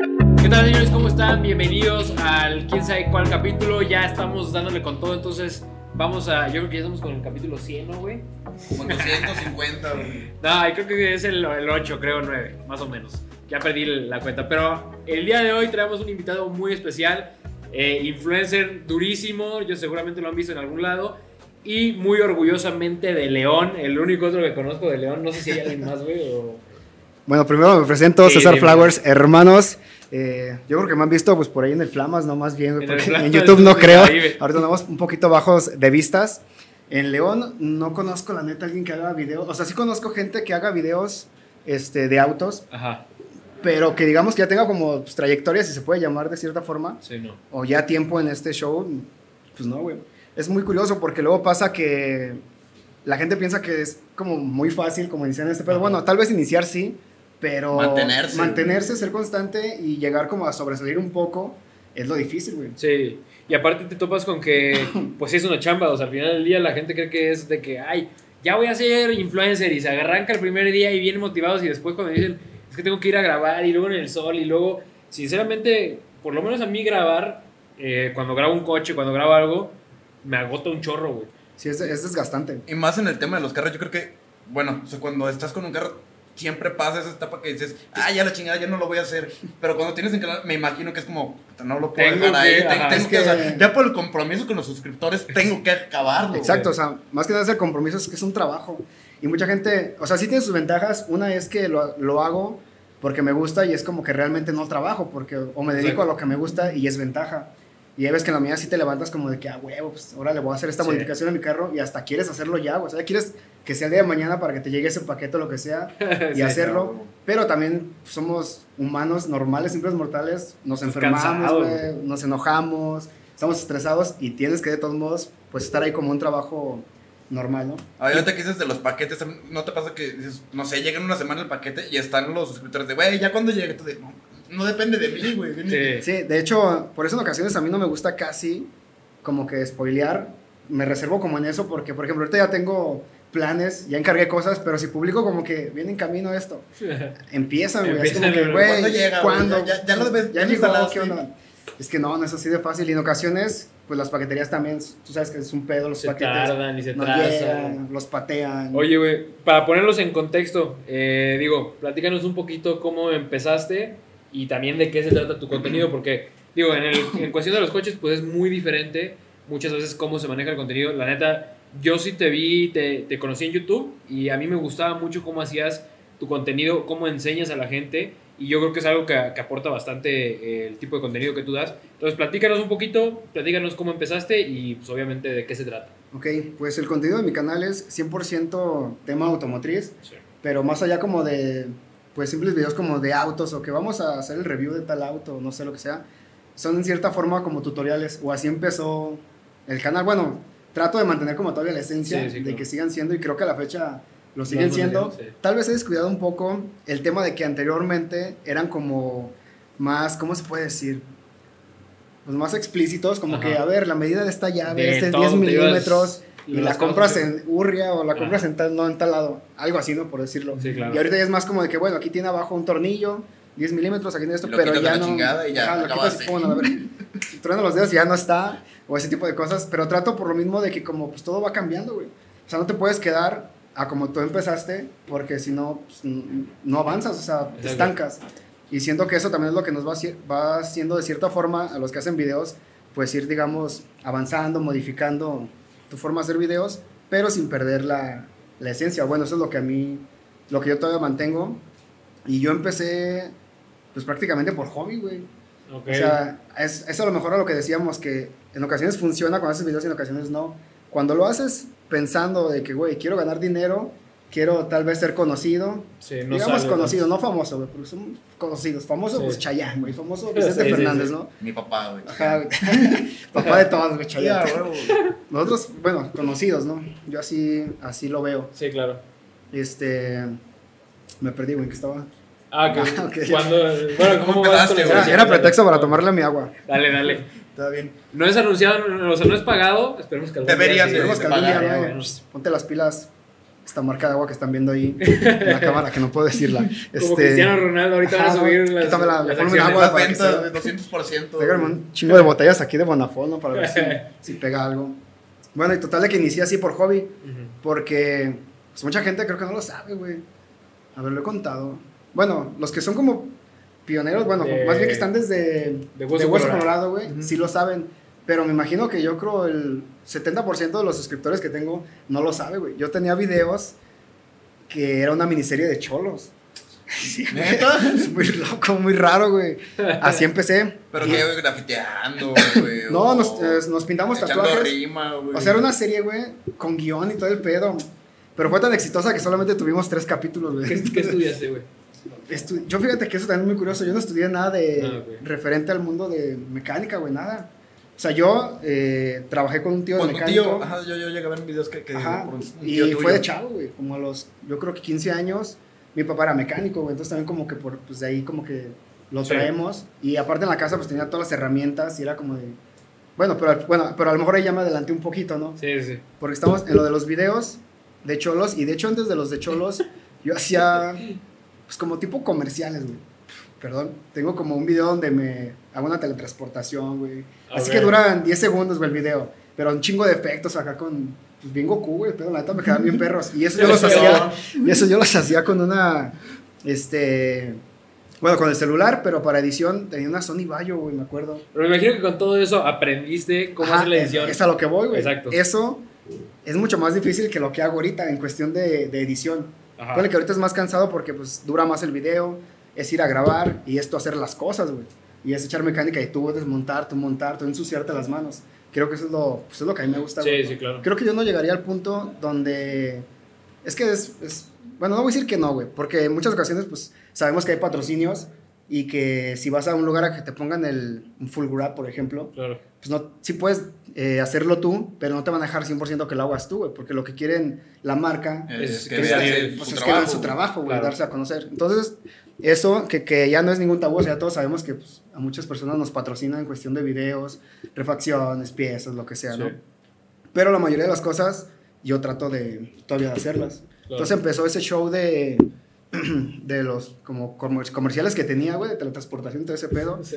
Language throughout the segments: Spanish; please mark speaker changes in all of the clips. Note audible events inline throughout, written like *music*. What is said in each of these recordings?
Speaker 1: ¿Qué tal señores? ¿Cómo están? Bienvenidos al quién sabe cuál capítulo. Ya estamos dándole con todo, entonces vamos a... Yo creo que ya estamos con el capítulo 100, ¿no, güey?
Speaker 2: Como 250, güey. *laughs*
Speaker 1: No, yo creo que es el, el 8, creo, 9, más o menos. Ya perdí la cuenta. Pero el día de hoy traemos un invitado muy especial. eh, influencer durísimo, yo seguramente lo han visto en algún lado. Y muy orgullosamente de León, el único otro que conozco de León. No sé si hay alguien más, güey, o...
Speaker 3: Bueno, primero me presento,
Speaker 1: Sí,
Speaker 3: César
Speaker 1: bienvenido.
Speaker 3: Flowers, hermanos. Eh, yo creo que me han visto pues por ahí en el Flamas, no más bien,
Speaker 1: En
Speaker 3: porque en YouTube no creo. Ahorita andamos un poquito bajos de vistas. En León no conozco la neta alguien que haga videos, o sea, sí conozco gente que haga videos este, de autos,
Speaker 1: Ajá,
Speaker 3: pero que digamos que ya tenga como pues, trayectoria, si se puede llamar de cierta forma,
Speaker 1: sí, no.
Speaker 3: o ya tiempo en este show, pues no, güey. Es muy curioso porque luego pasa que la gente piensa que es como muy fácil como iniciar en este.
Speaker 1: Ajá.
Speaker 3: Bueno, tal vez iniciar sí, pero
Speaker 2: Mantenerse.
Speaker 3: mantenerse, ser constante y llegar como a sobresalir un poco es lo difícil, güey.
Speaker 1: Sí, y aparte te topas con que, *coughs* pues es una chamba, o sea, al final del día la gente cree que es de que, ay, ya voy a ser influencer y se arranca el primer día y vienen motivados y después cuando dicen, es que tengo que ir a grabar y luego en el sol y luego, sinceramente, por lo menos a mí grabar, eh, cuando grabo un coche, cuando grabo algo, me agota un chorro, güey.
Speaker 3: Sí, es, es desgastante.
Speaker 2: Y más en el tema de los carros, yo creo que, bueno, o sea, cuando estás con un carro, siempre pasa esa etapa que dices, ah, ya la chingada, ya no lo voy a hacer. Pero cuando tienes en canal, me imagino que es como, "Puta, no lo puedo
Speaker 1: Tengo
Speaker 2: dejar ahí.
Speaker 1: que-
Speaker 2: ten-
Speaker 1: ajá,
Speaker 2: tengo
Speaker 3: es
Speaker 2: que, o sea, ya por el compromiso con los suscriptores, tengo que acabarlo. güey.
Speaker 3: Exacto, o sea, más que nada es el compromiso, es que es un trabajo. Y mucha gente, o sea, sí tiene sus ventajas. Una es que lo, lo hago porque me gusta y es como que realmente no trabajo, porque o me dedico a lo que me gusta y es ventaja. Y ahí ves que en la mía sí te levantas como de que, ah, huevo, pues ahora le voy a hacer esta
Speaker 1: Sí.
Speaker 3: modificación a mi carro y hasta quieres hacerlo ya, güey. o sea, quieres que sea el día de mañana para que te llegue ese paquete o lo que sea *laughs* y
Speaker 1: Sí,
Speaker 3: hacerlo.
Speaker 2: claro.
Speaker 3: Pero también somos humanos normales, simples mortales, nos
Speaker 1: Pues
Speaker 3: enfermamos, güey, nos enojamos, estamos estresados y tienes que de todos modos pues estar ahí como un trabajo normal, ¿no?
Speaker 2: Ahorita que dices de los paquetes, ¿no te pasa que dices, no sé, llega en una semana el paquete y están los suscriptores de, güey, ya cuando llegue, tú de, no, no depende de mí, güey.
Speaker 1: Sí.
Speaker 3: Sí, de hecho, por eso en ocasiones a mí no me gusta casi como que spoilear, me reservo como en eso porque, por ejemplo, ahorita ya tengo planes, ya encargué cosas, pero si publico como que viene en camino esto, *laughs* empiezan, güey, es como que, güey,
Speaker 2: ¿cuándo llega?
Speaker 3: ¿cuándo?
Speaker 2: Ya- ya lo ves-
Speaker 3: ya
Speaker 2: ya lo
Speaker 3: llegó,
Speaker 2: instalaste.
Speaker 3: ¿qué onda? Es que no, no es así de fácil y en ocasiones, pues las paqueterías también, tú sabes que es un pedo los
Speaker 1: Se
Speaker 3: paquetes.
Speaker 1: tardan y se
Speaker 3: no
Speaker 1: trazan.
Speaker 3: llegan, los patean.
Speaker 1: Oye, güey, para ponerlos en contexto, eh, digo, platícanos un poquito cómo empezaste y también de qué se trata tu contenido, porque, digo, en, el- en cuestión de los coches, pues es muy diferente muchas veces cómo se maneja el contenido. La neta, yo sí te vi, te, te conocí en YouTube y a mí me gustaba mucho cómo hacías tu contenido, cómo enseñas a la gente y yo creo que es algo que, que aporta bastante eh, el tipo de contenido que tú das. Entonces, platícanos un poquito, platícanos cómo empezaste y, pues, obviamente, de qué se trata.
Speaker 3: Ok, pues el contenido de mi canal es 100% tema automotriz. pero más allá como de, pues simples videos como de autos o que vamos a hacer el review de tal auto, no sé lo que sea, son en cierta forma como tutoriales o así empezó el canal. Bueno, trato de mantener como todavía la esencia
Speaker 1: Sí, sí,
Speaker 3: de
Speaker 1: claro.
Speaker 3: que sigan siendo y creo que a la fecha lo siguen siendo.
Speaker 1: sí.
Speaker 3: Tal vez he descuidado un poco el tema de que anteriormente eran como más, ¿cómo se puede decir? Pues más explícitos, como
Speaker 1: Ajá.
Speaker 3: que, a ver, la medida de esta llave,
Speaker 1: De
Speaker 3: este es
Speaker 1: todo,
Speaker 3: 10
Speaker 1: te ibas-
Speaker 3: milímetros, y la compras
Speaker 1: que-
Speaker 3: en Urria o la
Speaker 1: Ajá.
Speaker 3: compras en tal, no en tal lado. Algo así, ¿no? Por decirlo.
Speaker 1: Sí, claro.
Speaker 3: Y ahorita ya es más como de que, bueno, aquí tiene abajo un tornillo, 10 milímetros, aquí tiene esto,
Speaker 2: lo
Speaker 3: pero ya no.
Speaker 2: y ya
Speaker 3: lo quitas a *laughs* los dedos y ya no está, o ese tipo de cosas. Pero trato por lo mismo de que, como, pues todo va cambiando, güey. O sea, no te puedes quedar a como tú empezaste, porque si no, pues, no avanzas, o sea, te estancas. Y siento que eso también es lo que nos va, va haciendo de cierta forma a los que hacen videos, pues ir, digamos, avanzando, modificando tu forma de hacer videos, pero sin perder la, la esencia. Bueno, eso es lo que a mí, lo que yo todavía mantengo. Y yo empecé, pues prácticamente por hobby, güey.
Speaker 1: Ok.
Speaker 3: O sea, es, eso a lo mejor a lo que decíamos, que en ocasiones funciona cuando haces videos y en ocasiones no. Cuando lo haces pensando de que, güey, quiero ganar dinero, quiero tal vez ser conocido,
Speaker 1: Sí, no
Speaker 3: digamos
Speaker 1: sale,
Speaker 3: conocido, no famoso, güey, porque son conocidos. Famoso,
Speaker 1: Sí.
Speaker 3: pues Chayanne, güey, famoso Vicente
Speaker 1: sí,
Speaker 3: Fernández,
Speaker 1: sí.
Speaker 3: ¿no?
Speaker 2: Mi papá, güey.
Speaker 3: Ajá, güey. *laughs* Papá de todos, güey,
Speaker 2: huevo.
Speaker 3: Nosotros, bueno, conocidos, ¿no? Yo así, así lo veo.
Speaker 1: Sí, claro.
Speaker 3: Este, me perdí, güey, que estaba...
Speaker 1: Ah, que *laughs*
Speaker 3: Ah, ok.
Speaker 1: cuando. Bueno, ¿cómo
Speaker 2: ¿Cómo
Speaker 1: vas?
Speaker 3: Era, era pretexto para tomarle mi agua.
Speaker 1: Dale, dale.
Speaker 3: Está bien.
Speaker 1: No es anunciado, no- o sea, no es pagado. Esperemos que algún
Speaker 2: Debería
Speaker 1: día sí
Speaker 2: ser,
Speaker 3: Esperemos que algún día, Ponte las pilas. Esta marca de agua que están viendo ahí *laughs* en la cámara, que no puedo decirla.
Speaker 1: Como
Speaker 3: Este,
Speaker 1: Cristiano Ronaldo, ahorita van a subir las,
Speaker 3: quítame la-
Speaker 1: las acciones.
Speaker 3: agua.
Speaker 2: De 200%.
Speaker 3: Tráigame un chingo de botellas aquí de Bonafón, ¿no? Para ver si, *laughs* si pega algo. Bueno, y total de que inicié así por hobby, porque pues, mucha gente creo que no lo sabe, güey. A ver, lo he contado. Bueno, los que son como pioneros, bueno,
Speaker 1: De-
Speaker 3: más bien que están desde
Speaker 1: de Hueso Colorado.
Speaker 3: Colorado, güey,
Speaker 2: Ujú.
Speaker 3: sí lo saben. Pero me imagino que yo creo el 70% de los suscriptores que tengo no lo sabe, güey. Yo tenía videos que era una miniserie de cholos. *laughs* Sí. Es *laughs* muy loco, muy raro, güey. Así empecé.
Speaker 2: Pero
Speaker 3: Y-
Speaker 2: que grafiteando, güey. *laughs*
Speaker 3: No,
Speaker 2: o
Speaker 3: nos, eh, nos pintamos tatuajes.
Speaker 2: rima, güey.
Speaker 3: O sea, era una serie, güey, con guion y todo el pedo. Pero fue tan exitosa que solamente tuvimos tres capítulos, güey.
Speaker 1: ¿Qué, qué estudiaste, güey?
Speaker 3: Estu- yo fíjate que eso también es muy curioso. Yo no estudié nada de
Speaker 1: Ah,
Speaker 3: referente al mundo de mecánica, güey, nada. O sea, yo eh, trabajé con un tío de mecánico.
Speaker 2: tío, ajá, yo, yo llegué a ver videos que, que
Speaker 3: Ajá,
Speaker 2: por un
Speaker 3: y
Speaker 2: tío
Speaker 3: fue
Speaker 2: tuyo.
Speaker 3: de chavo, güey, como a los, yo creo que 15 años, mi papá era mecánico, güey, entonces también como que por, pues de ahí como que lo
Speaker 1: Sí.
Speaker 3: traemos, y aparte en la casa pues tenía todas las herramientas y era como de, bueno, pero, bueno, pero a lo mejor ahí ya me adelanté un poquito, ¿no?
Speaker 1: Sí, sí.
Speaker 3: Porque estamos en lo de los videos de cholos, y de hecho antes de los de cholos, *laughs* yo hacía, pues como tipo comerciales, güey. Perdón, tengo como un video donde me hago una teletransportación, güey. Así que duran 10 segundos, güey, el video. Pero un chingo de efectos acá con, pues bien Goku, güey, pero la neta me quedaban bien *laughs* perros. Y eso yo los hacía, y eso yo los hacía con una, este, bueno, con el celular, pero para edición tenía una Sony Vaio, güey, me acuerdo.
Speaker 1: Pero me imagino que con todo eso aprendiste cómo
Speaker 3: Ajá,
Speaker 1: hacer la edición.
Speaker 3: Es a lo que voy, güey.
Speaker 1: Exacto.
Speaker 3: Eso es mucho más difícil que lo que hago ahorita en cuestión de, de edición.
Speaker 1: Ajá.
Speaker 3: Ponle que ahorita es más cansado porque pues dura más el video, es ir a grabar y esto hacer las cosas, güey. Y es echar mecánica y tú desmontar, tú montar, tú ensuciarte las manos. Creo que eso es lo, pues, es lo que a mí me gusta.
Speaker 1: Sí, sí, claro.
Speaker 3: Creo que yo no llegaría al punto donde... Es que es... es- bueno, no voy a decir que no, güey, porque en muchas ocasiones pues sabemos que hay patrocinios y que si vas a un lugar a que te pongan el un full grab, por ejemplo,
Speaker 1: Claro.
Speaker 3: pues no, sí puedes eh, hacerlo tú, pero no te van a dejar 100% que lo hagas tú, güey, porque lo que quieren la marca
Speaker 2: Es
Speaker 1: Es
Speaker 2: que el-
Speaker 3: pues
Speaker 2: su
Speaker 3: es que hagan
Speaker 2: trabajo.
Speaker 3: su trabajo, güey,
Speaker 1: Claro.
Speaker 3: darse a conocer. Entonces, eso que, que ya no es ningún tabú, o sea, todos sabemos que pues, a muchas personas nos patrocinan en cuestión de videos, refacciones, piezas, lo que sea, ¿no?
Speaker 1: Sí.
Speaker 3: Pero la mayoría de las cosas yo trato de todavía de hacerlas.
Speaker 1: Claro.
Speaker 3: Entonces empezó ese show de, *clears throat* de los como comer- comerciales que tenía, güey, de teletransportación y todo ese pedo. *laughs*
Speaker 1: Sí.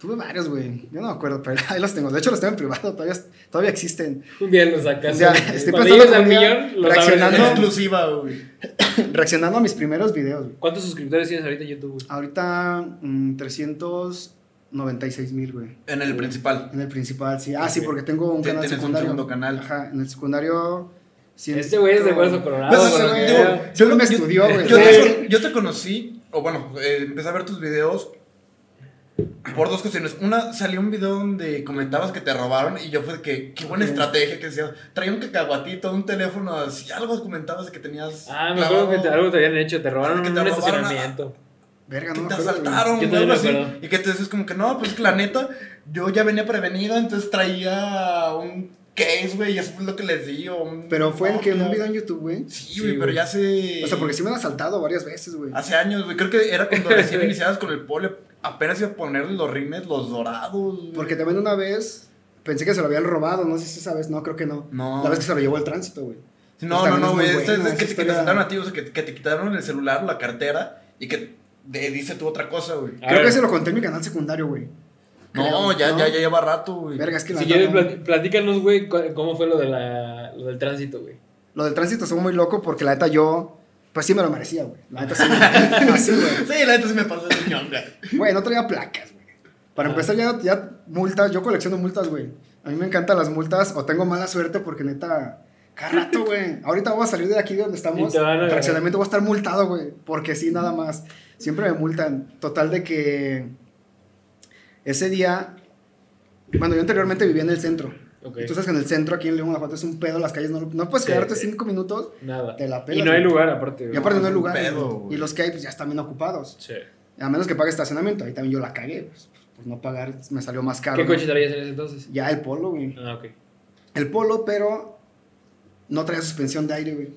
Speaker 3: Tuve varios, güey. Yo no me acuerdo, pero *laughs* ahí los tengo. De hecho, los tengo en privado. Todavía, todavía existen.
Speaker 1: Un día sacas.
Speaker 3: O sea, *laughs* estoy pensando que un
Speaker 1: millón,
Speaker 3: reaccionando-.
Speaker 2: Exclusiva, güey. *coughs*
Speaker 3: Reaccionando a mis primeros videos, güey.
Speaker 1: ¿Cuántos suscriptores tienes ahorita en YouTube, güey?
Speaker 3: Ahorita, mm, 396 mil, güey.
Speaker 2: En el principal.
Speaker 3: En el principal, sí. Ah, sí, porque tengo un canal
Speaker 2: un
Speaker 3: secundario.
Speaker 2: segundo canal.
Speaker 3: Ajá, en el secundario.
Speaker 1: Este güey es de Hueso Colorado.
Speaker 2: Pues,
Speaker 3: digo,
Speaker 1: veo.
Speaker 3: Yo me estudió, güey.
Speaker 2: Yo,
Speaker 1: Sí.
Speaker 2: te, yo te conocí, o bueno, eh, empecé a ver tus videos por dos cuestiones. Una, salió un video donde comentabas que te robaron y yo fue de que, qué buena estrategia que decías. Traía un cacahuatito, un teléfono, así, algo comentabas de que tenías.
Speaker 1: Ah, me acuerdo que te- algo te habían hecho. Te robaron
Speaker 2: Que
Speaker 1: un
Speaker 2: te robaron,
Speaker 1: estacionamiento.
Speaker 3: Verga,
Speaker 2: Que
Speaker 3: no me
Speaker 2: te asaltaron,
Speaker 1: Yo
Speaker 2: algo así. Y que te dices como que no, pues que la neta, yo ya venía prevenido, entonces traía un case, güey, y eso fue lo que les di. o un-
Speaker 3: Pero fue en que en un
Speaker 2: Nokia.
Speaker 3: video en YouTube, güey.
Speaker 2: Sí,
Speaker 1: Sí,
Speaker 2: güey, pero ya hace.
Speaker 3: O sea, porque sí me han asaltado varias veces, güey.
Speaker 2: Hace años, güey. Creo que era cuando recién *laughs* iniciadas con el pole. Apenas iba a ponerle los rines, los dorados. güey.
Speaker 3: Porque también una vez pensé que se lo habían robado, no sé si esa vez, no, creo que no.
Speaker 2: No.
Speaker 3: La vez que se lo llevó el tránsito, güey.
Speaker 2: No,
Speaker 3: Pues
Speaker 2: no, no, güey. Este es
Speaker 3: buena,
Speaker 2: que, te- que te
Speaker 3: historia.
Speaker 2: a ti, o sea, que, que te quitaron el celular, la cartera y que de- dice tú otra cosa, güey.
Speaker 1: A
Speaker 3: Creo
Speaker 1: ver.
Speaker 3: que se lo conté en mi canal secundario, güey.
Speaker 2: No,
Speaker 3: Creo,
Speaker 2: ya,
Speaker 3: ¿no?
Speaker 2: ya, ya lleva rato, güey.
Speaker 3: Verga, es que la
Speaker 1: Si quieres,
Speaker 3: no.
Speaker 1: plat- platícanos, güey, cómo fue lo, de la, lo del tránsito, güey.
Speaker 3: Lo del tránsito estuvo muy loco porque la neta yo, pues sí me lo merecía, güey. La neta sí. Así, *laughs* *laughs* güey.
Speaker 2: Sí, la neta sí me pasó de ñonga.
Speaker 3: Güey, no traía placas, güey. Para
Speaker 1: Ah.
Speaker 3: empezar, ya, ya multas, yo colecciono multas, güey. A mí me encantan las multas o tengo mala suerte porque neta, cada rato, *laughs* güey. Ahorita voy a salir de aquí de donde estamos.
Speaker 1: Y te van a agarrar.
Speaker 3: Fraccionamiento voy a estar multado, güey. Porque sí, nada más. Siempre me multan. Total de que ese día, bueno, yo anteriormente vivía en el centro.
Speaker 1: Ok.
Speaker 3: Y tú sabes que en el centro, aquí en León, Guanajuato, es un pedo, las calles no, no puedes
Speaker 1: Sí,
Speaker 3: quedarte
Speaker 1: sí.
Speaker 3: cinco minutos,
Speaker 1: Nada.
Speaker 3: te la
Speaker 1: y
Speaker 3: pelas,
Speaker 1: no hay lugar, aparte.
Speaker 3: Y aparte no hay lugar.
Speaker 2: pedo.
Speaker 3: Y los que hay, pues ya están bien ocupados.
Speaker 1: Sí.
Speaker 3: A menos que pague estacionamiento. Ahí también yo la cagué. Pues, por no pagar, me salió más caro.
Speaker 1: ¿Qué coche traías en ese entonces?
Speaker 3: Ya el polo, güey.
Speaker 1: Ah, ok.
Speaker 3: El polo, pero no traía suspensión de aire, güey.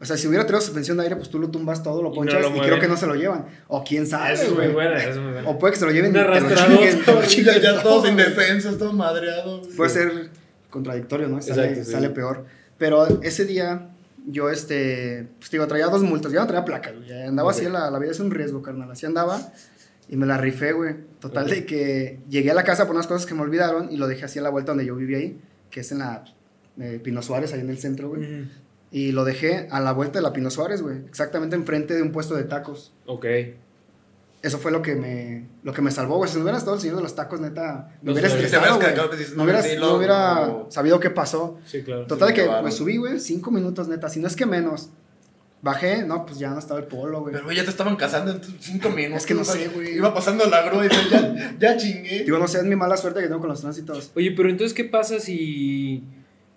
Speaker 3: O sea, si hubiera traído suspensión de aire, pues tú lo tumbas todo, lo
Speaker 1: Y no
Speaker 3: ponchas
Speaker 1: lo
Speaker 3: y creo que no se lo llevan. O quién sabe,
Speaker 1: Eso es muy
Speaker 3: güey.
Speaker 1: buena, eso es muy buena.
Speaker 3: O puede que se lo lleven *laughs* chinguen
Speaker 2: Ya, ya
Speaker 3: todo,
Speaker 2: todos indefensos, todos madreados. güey.
Speaker 3: Puede ser contradictorio, ¿no? Sale,
Speaker 1: Exacto, sí.
Speaker 3: sale peor. Pero ese día yo, este, pues digo, traía dos multas, ya no traía placas, güey. ya Andaba así,
Speaker 1: Ok.
Speaker 3: la, la vida es un riesgo, carnal. Así andaba y me la rifé, güey. Total de que llegué a la casa por unas cosas que me olvidaron y lo dejé así a la vuelta donde yo vivía ahí, que es en la eh, Pino Suárez, ahí en el centro, güey. Y lo dejé a la vuelta de la Pino Suárez, güey. Exactamente enfrente de un puesto de tacos.
Speaker 1: Ok.
Speaker 3: Eso fue lo que me, lo que me salvó, güey. Si no hubiera estado el señor de los tacos, neta, me
Speaker 1: No
Speaker 3: hubiera estresado,
Speaker 2: hubieras
Speaker 3: güey. No
Speaker 2: no,
Speaker 3: hubiera,
Speaker 2: sí,
Speaker 3: no hubiera sabido qué pasó.
Speaker 1: Sí, claro.
Speaker 3: Total de que me subí, güey, cinco minutos, neta. Si no es que menos. Bajé, no, pues ya no estaba el polo, güey.
Speaker 2: Pero güey, ya te estaban casando en cinco minutos.
Speaker 3: Es que no sé, güey.
Speaker 2: Iba pasando la grúa y ya, ya chingué.
Speaker 3: Digo, no sé, es mi mala suerte que tengo con los tránsitos.
Speaker 1: Oye, pero entonces, ¿qué pasa si.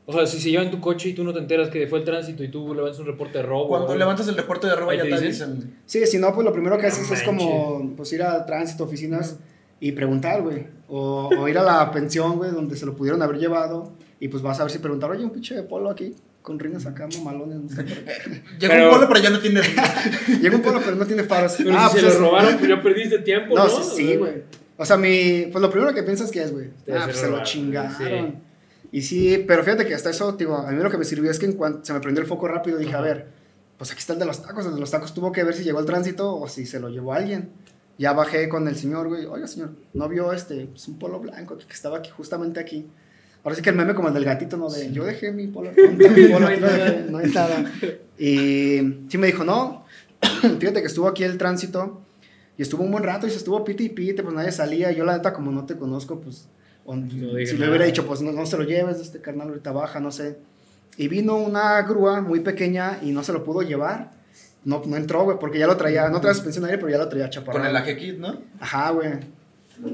Speaker 1: O sea, si se llevan tu coche y tú no te enteras que fue el tránsito y tú levantas un reporte de robo?
Speaker 2: Cuando
Speaker 1: o-
Speaker 2: levantas el reporte de robo ya
Speaker 1: te dicen.
Speaker 2: dicen.
Speaker 3: Sí, si no, pues lo primero que haces
Speaker 1: No
Speaker 3: es como pues ir a tránsito, oficinas y preguntar, güey. O, o ir a la pensión, güey, donde se lo pudieron haber llevado. Y pues vas a ver si preguntar, oye, un pinche de polo aquí, con rines acá, mamalones. No sé por qué". *laughs*
Speaker 2: Llega
Speaker 1: Pero-
Speaker 2: un polo, pero ya no tiene. *laughs*
Speaker 3: Llega un polo, pero no tiene faros.
Speaker 1: Pero
Speaker 3: ah,
Speaker 1: si
Speaker 3: pues
Speaker 1: se lo robaron, pues ya perdiste tiempo, ¿no?
Speaker 3: No, sí, sí, güey. O sea, mi, pues lo primero que piensas que es, güey. Ah, pues se lo chingaron. Y sí, pero fíjate que hasta eso, digo, a mí lo que me sirvió es que en cuanto se me prendió el foco rápido, dije,
Speaker 1: Ajá.
Speaker 3: a ver, pues aquí está el de los tacos. El de los tacos tuvo que ver si llegó el tránsito o si se lo llevó alguien. Ya bajé con el señor, güey. Oiga, señor, ¿no vio este, pues un polo blanco que estaba aquí, justamente aquí? Ahora sí que el meme como el del gatito, ¿no? De yo dejé mi polo, ¿dónde está mi polo?
Speaker 1: No
Speaker 3: dejé, no hay nada. Y sí me dijo, no, *clears throat* fíjate que estuvo aquí el tránsito y estuvo un buen rato y se estuvo pite y pite, pues nadie salía. Yo la neta, como no te conozco, pues si le hubiera dicho, pues no, no se lo lleves, este carnal ahorita baja, no sé. Y vino una grúa muy pequeña y no se lo pudo llevar. No, no entró, güey, porque ya lo traía, no traía suspensión de aire, pero ya lo traía chaparrado.
Speaker 2: Con el AG Kit, ¿no?
Speaker 3: Ajá, güey.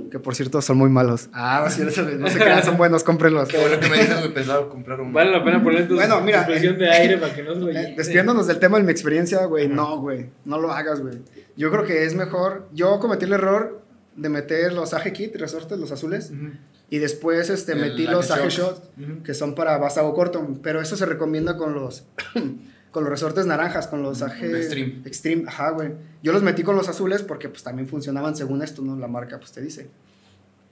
Speaker 3: Que por cierto son muy malos. Ah, sí, no se, no se crean, son buenos, cómprenlos.
Speaker 2: Qué bueno que me dices, pensaba comprar un.
Speaker 1: Vale la pena poner tu
Speaker 3: Bueno, mira,
Speaker 1: presión de aire para que no se lo
Speaker 3: Eh,
Speaker 1: lleve.
Speaker 3: despidiéndonos del tema de mi experiencia, güey, no, güey, no lo hagas, güey. Yo creo que es mejor, yo cometí el error de meter los AG Kit, resortes, los azules,
Speaker 2: Ujú.
Speaker 3: Y después este,
Speaker 2: El
Speaker 3: metí los AG
Speaker 2: Shots.
Speaker 3: Shots,
Speaker 2: Ujú.
Speaker 3: que son para vástago corto, pero eso se recomienda con los, *clears throat* con los resortes naranjas, con los AG...
Speaker 2: Extreme.
Speaker 3: Extreme, ajá, güey. Yo los metí con los azules porque pues también funcionaban según esto, ¿no? La marca pues te dice.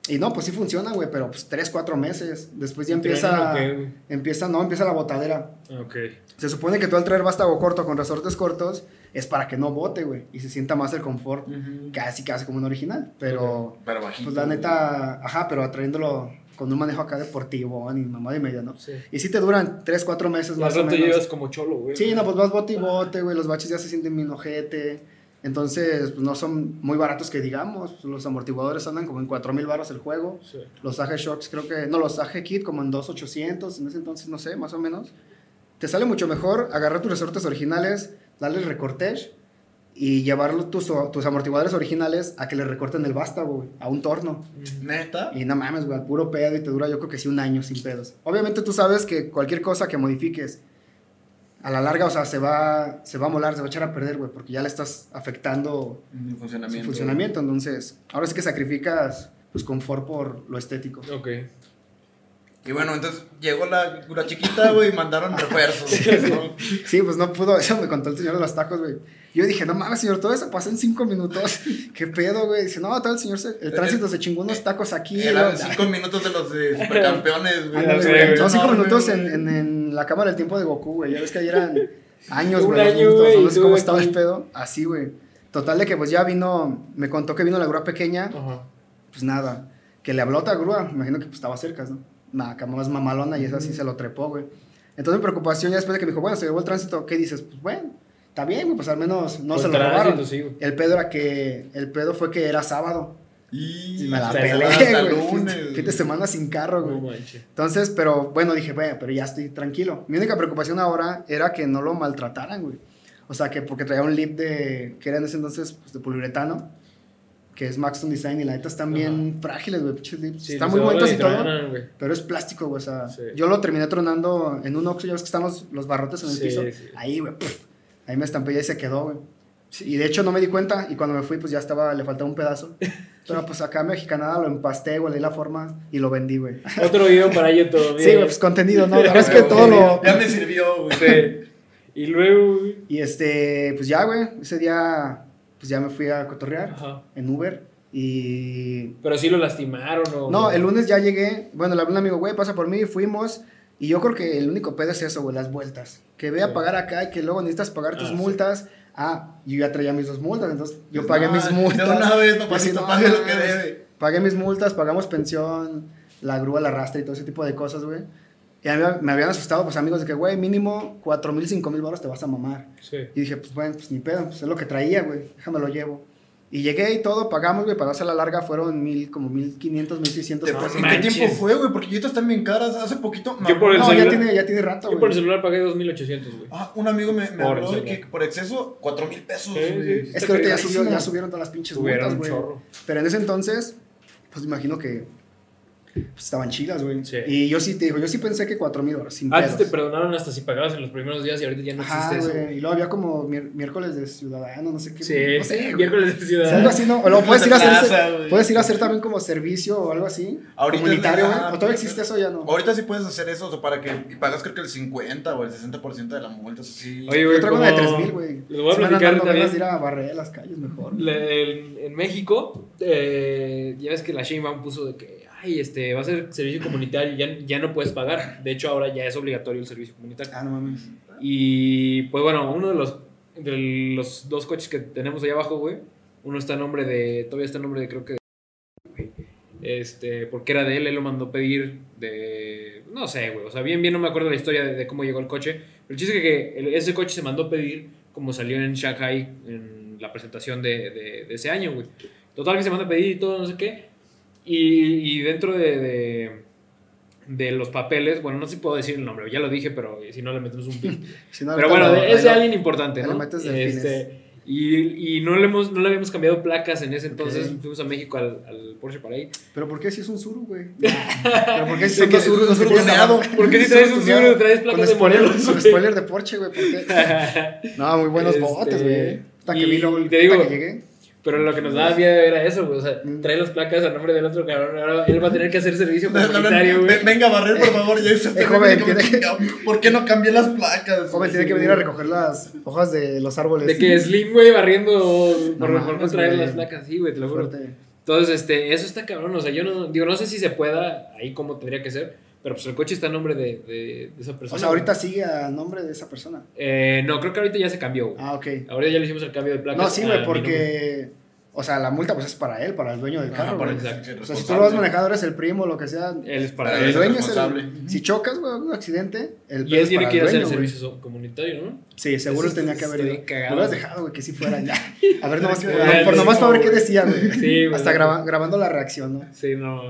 Speaker 3: Y no, pues sí funciona, güey, pero pues 3, 4 meses. Después ya empieza...
Speaker 1: ¿Trienen o qué, güey?
Speaker 3: Empieza, no, empieza la botadera.
Speaker 1: Ah, Ok.
Speaker 3: Se supone que tú al traer vástago corto con resortes cortos es para que no bote, güey, y se sienta más el confort,
Speaker 2: Ujú.
Speaker 3: casi casi como un original, pero
Speaker 2: Pero bajito.
Speaker 3: pues la neta, ajá, pero trayéndolo con un manejo acá deportivo, ni mamá de media, ¿no?
Speaker 1: Sí.
Speaker 3: Y sí te duran 3, 4 meses
Speaker 1: Más
Speaker 3: o menos.
Speaker 1: llevas como cholo, güey.
Speaker 3: Sí, no, pues vas bote y bote, güey, los baches ya se sienten bien ojete. Entonces, pues no son muy baratos que digamos. Los amortiguadores andan como en 4 mil baros el juego.
Speaker 1: Sí.
Speaker 3: Los AG Shocks creo que... No, los AG Kit como en 2,800. En ese entonces, no sé, más o menos. Te sale mucho mejor agarrar tus resortes originales, darles recortage y llevar tus, tus amortiguadores originales a que le recorten el vástago, güey, a un torno.
Speaker 2: Neta.
Speaker 3: Y no mames, güey, al puro pedo y te dura yo creo que sí un año sin pedos. Obviamente tú sabes que cualquier cosa que modifiques a la larga, o sea, se va, se va a molar, se va a echar a perder, güey, porque ya le estás afectando
Speaker 2: Mi
Speaker 3: su
Speaker 2: funcionamiento.
Speaker 3: funcionamiento. Entonces, ahora sí que sacrificas pues confort por lo estético.
Speaker 1: Ok.
Speaker 2: Y bueno, entonces llegó la, la chiquita, güey, y mandaron refuerzos. *laughs* ¿no?
Speaker 3: Sí, pues no pudo, eso me contó el señor de los tacos, güey. Yo dije, no mames, señor, todo eso pasó en cinco minutos. *laughs* ¿Qué pedo, güey? Dice, no, todo el señor, se- el tránsito se chingó unos tacos aquí.
Speaker 2: Eran cinco minutos de los de *laughs* supercampeones, güey.
Speaker 3: No, cinco
Speaker 2: No,
Speaker 3: minutos en, en, en la cámara del tiempo de Goku, güey. Ya ves que ahí eran años, güey. los
Speaker 1: año,
Speaker 3: No sé cómo estaba
Speaker 1: aquí.
Speaker 3: el pedo. Así, güey. Total de que pues ya vino, me contó que vino la grúa pequeña.
Speaker 1: Ajá.
Speaker 3: Pues nada, que le habló a otra grúa. Me imagino que pues estaba cerca, ¿no? Cama más mamalona y esa sí se lo trepó, güey. Entonces mi preocupación ya después de que me dijo, bueno, se llevó el tránsito, ¿qué dices? Pues bueno, está bien, güey, pues al menos no
Speaker 1: Pues
Speaker 3: se lo
Speaker 1: tránsito,
Speaker 3: robaron.
Speaker 1: sí.
Speaker 3: El pedo era que, el pedo fue que era sábado.
Speaker 2: Y
Speaker 3: Y me la güey.
Speaker 2: lunes,
Speaker 3: Fin, de semana sin carro, güey.
Speaker 1: No.
Speaker 3: Entonces, pero bueno, dije, bueno, pero ya estoy tranquilo. Mi única preocupación ahora era que no lo maltrataran, güey. O sea, que porque traía un lip de, que era en ese entonces, pues, de poliuretano, que es Maxton Design, y la neta están bien frágiles, güey.
Speaker 1: Sí,
Speaker 3: están muy bonitos
Speaker 1: y
Speaker 3: todo, pero es plástico, güey. O sea,
Speaker 1: Sí.
Speaker 3: yo lo terminé tronando en un Oxxo, ya ves que están los, los barrotes en el
Speaker 1: Sí,
Speaker 3: piso.
Speaker 1: sí.
Speaker 3: Ahí, güey, puf, ahí me estampé y se quedó, güey. Y de hecho no me di cuenta, y cuando me fui, pues ya estaba, le faltaba un pedazo. *laughs* Pero pues acá en Mexicanada lo empasté, güey, le di la forma y lo vendí, güey. *laughs*
Speaker 1: Otro video para YouTube.
Speaker 3: Sí, güey, pues contenido, ¿no? La *laughs* verdad es que todo lo...
Speaker 2: Ya me sirvió, güey.
Speaker 1: Y luego, güey.
Speaker 3: Y este, pues ya, güey, ese día, pues ya me fui a cotorrear
Speaker 1: Ajá.
Speaker 3: en Uber. Y...
Speaker 1: Pero sí lo lastimaron o.
Speaker 3: No, el lunes ya llegué, bueno, le hablé a un amigo, güey, pasa por mí, fuimos. Y yo creo que el único pedo es eso, güey, las vueltas. Que ve a
Speaker 1: Sí.
Speaker 3: pagar acá y que luego necesitas pagar tus
Speaker 1: Ah, sí.
Speaker 3: multas. Ah, yo ya traía mis dos multas, entonces yo
Speaker 2: Pues
Speaker 3: pagué
Speaker 2: no,
Speaker 3: mis
Speaker 2: de
Speaker 3: multas.
Speaker 2: una vez,
Speaker 3: Pues no,
Speaker 2: lo que debe.
Speaker 3: Pagué mis multas, pagamos pensión, la grúa, la arrastra y todo ese tipo de cosas, güey. Y a mí me habían asustado, pues amigos, de que, güey, mínimo 4 mil, 5 mil baros te vas a mamar.
Speaker 1: Sí.
Speaker 3: Y dije, pues bueno, pues ni pedo, pues es lo que traía, güey, déjame lo llevo. Y llegué y todo, pagamos, güey, para hacer la larga fueron mil, como 1500, 1600
Speaker 2: ¿En
Speaker 3: pesos.
Speaker 2: qué
Speaker 1: manches.
Speaker 2: tiempo fue, güey? Porque ahorita están bien caras. Hace poquito.
Speaker 1: Yo por el
Speaker 3: No, ya
Speaker 1: celular-
Speaker 3: tiene, ya tiene rato,
Speaker 1: Yo por el
Speaker 3: güey.
Speaker 1: celular pagué 2800, güey.
Speaker 2: Ah, un amigo me, me
Speaker 1: Por
Speaker 2: habló de que por exceso, 4 mil pesos.
Speaker 1: Sí,
Speaker 2: güey.
Speaker 1: sí.
Speaker 3: Es que ahorita ya, subió, ya subieron todas las pinches multas, güey. Pero en ese entonces, pues imagino que pues, estaban chidas, güey.
Speaker 1: Sí.
Speaker 3: Y yo sí te digo, yo sí pensé que 4 mil dólares, sin
Speaker 1: Antes te perdonaron hasta si pagabas en los primeros días y ahorita ya no
Speaker 3: Ajá,
Speaker 1: existe eso.
Speaker 3: güey. Y luego había como miércoles de ciudadano, no sé qué.
Speaker 1: Sí,
Speaker 3: no sé,
Speaker 1: miércoles de
Speaker 3: O sea,
Speaker 1: ciudad.
Speaker 3: algo así, ¿no? O luego puedes ir a hacer,
Speaker 2: Plaza,
Speaker 3: puedes ir a hacer también como servicio o algo así.
Speaker 2: Ahorita
Speaker 3: comunitario, güey. ¿O todavía existe eso o ya no?
Speaker 2: Ahorita sí puedes hacer eso, o para que y pagas creo que el 50 o el 60% de la multa, eso sí.
Speaker 1: Oye,
Speaker 3: Yo
Speaker 1: güey,
Speaker 3: traigo una de
Speaker 1: como-
Speaker 3: 3 mil, güey.
Speaker 1: Les voy a platicar también.
Speaker 3: ir a barrer las calles mejor.
Speaker 1: Le- en México, eh, ya ves que la Sheinbaum puso de que, ay, este, va a ser servicio comunitario ya, ya no puedes pagar. De hecho, ahora ya es obligatorio el servicio comunitario.
Speaker 3: Ah, no mames.
Speaker 1: Y, pues bueno, uno de los, de los dos coches que tenemos ahí abajo, güey, uno está a nombre de, todavía está a nombre de, creo que, de- este, porque era de él, él lo mandó pedir de, no sé, güey, o sea, bien, bien no me acuerdo la historia de, de cómo llegó el coche, pero el chiste es que ese coche se mandó pedir como salió en Shanghai en la presentación de, de- de ese año, güey. Total que se manda a pedir y todo, no sé qué, y, y dentro de, de, de los papeles, bueno, no sé si puedo decir el nombre, ya lo dije, pero si no le metemos un pin. *laughs*
Speaker 3: Si no,
Speaker 1: Pero bueno,
Speaker 3: lo-
Speaker 1: es de alguien importante, ¿no? Este, y, y no, le hemos, no le habíamos cambiado placas en ese entonces. Fuimos a México al, al Porsche para ahí.
Speaker 3: Pero ¿por qué si es un suru, güey? *laughs* Pero ¿por qué si
Speaker 2: es un suru
Speaker 3: abajo?
Speaker 1: ¿Por qué si traes un? Subaru traes placas de Morelos, *laughs*
Speaker 3: Con spoiler de Porsche, güey. ¿por qué? No, muy buenos
Speaker 1: Este,
Speaker 3: botes, güey. Hasta que vi luego,
Speaker 1: te digo,
Speaker 3: que llegué.
Speaker 1: Pero lo que nos daba miedo era eso, güey. O sea,
Speaker 3: Mm.
Speaker 1: trae las placas a nombre del otro cabrón. Ahora él va a tener que hacer servicio comunitario, güey.
Speaker 2: ven- Venga a barrer, por favor. Ya se *laughs*
Speaker 3: Eh, joven, tiene que-
Speaker 2: ¿Por qué no cambié las placas?
Speaker 3: Joven, tiene que venir a recoger las hojas de los árboles.
Speaker 1: De que Slim, güey, barriendo por,
Speaker 3: No
Speaker 1: por no traer las placas. Sí, güey, te lo juro.
Speaker 3: Fuerte.
Speaker 1: Entonces, este, eso está cabrón. O sea, yo no, digo, no sé si se pueda ahí como tendría que ser, pero pues el coche está a nombre de, de, de esa persona.
Speaker 3: O sea, ahorita sigue a nombre de esa persona.
Speaker 1: Eh, no, creo que ahorita ya se cambió, güey.
Speaker 3: Ah, ok.
Speaker 1: Ahorita ya le hicimos el cambio de placas.
Speaker 3: No, sí, güey, porque. O sea, la multa pues es para él, para el dueño del carro.
Speaker 2: para
Speaker 3: güey.
Speaker 2: el-
Speaker 1: exacto.
Speaker 3: O sea, si tú lo vas manejando, eres el primo, lo que sea.
Speaker 1: Él es para
Speaker 2: Para
Speaker 3: El
Speaker 1: él.
Speaker 3: dueño es el. Si chocas, güey, un accidente, el
Speaker 1: Y él
Speaker 3: es
Speaker 1: tiene
Speaker 3: para
Speaker 1: que ir a hacer el servicio comunitario, ¿no?
Speaker 3: Sí, seguro
Speaker 1: Eso
Speaker 3: tenía que haber ido.
Speaker 1: cagado.
Speaker 3: Lo hubieras dejado, güey, que si fuera ya. *laughs* A ver, nomás, por, nomás
Speaker 1: sí,
Speaker 3: para ver qué
Speaker 1: güey.
Speaker 3: decía, güey.
Speaker 1: Sí, güey.
Speaker 3: Hasta graba- grabando la reacción, ¿no?
Speaker 1: Sí, no.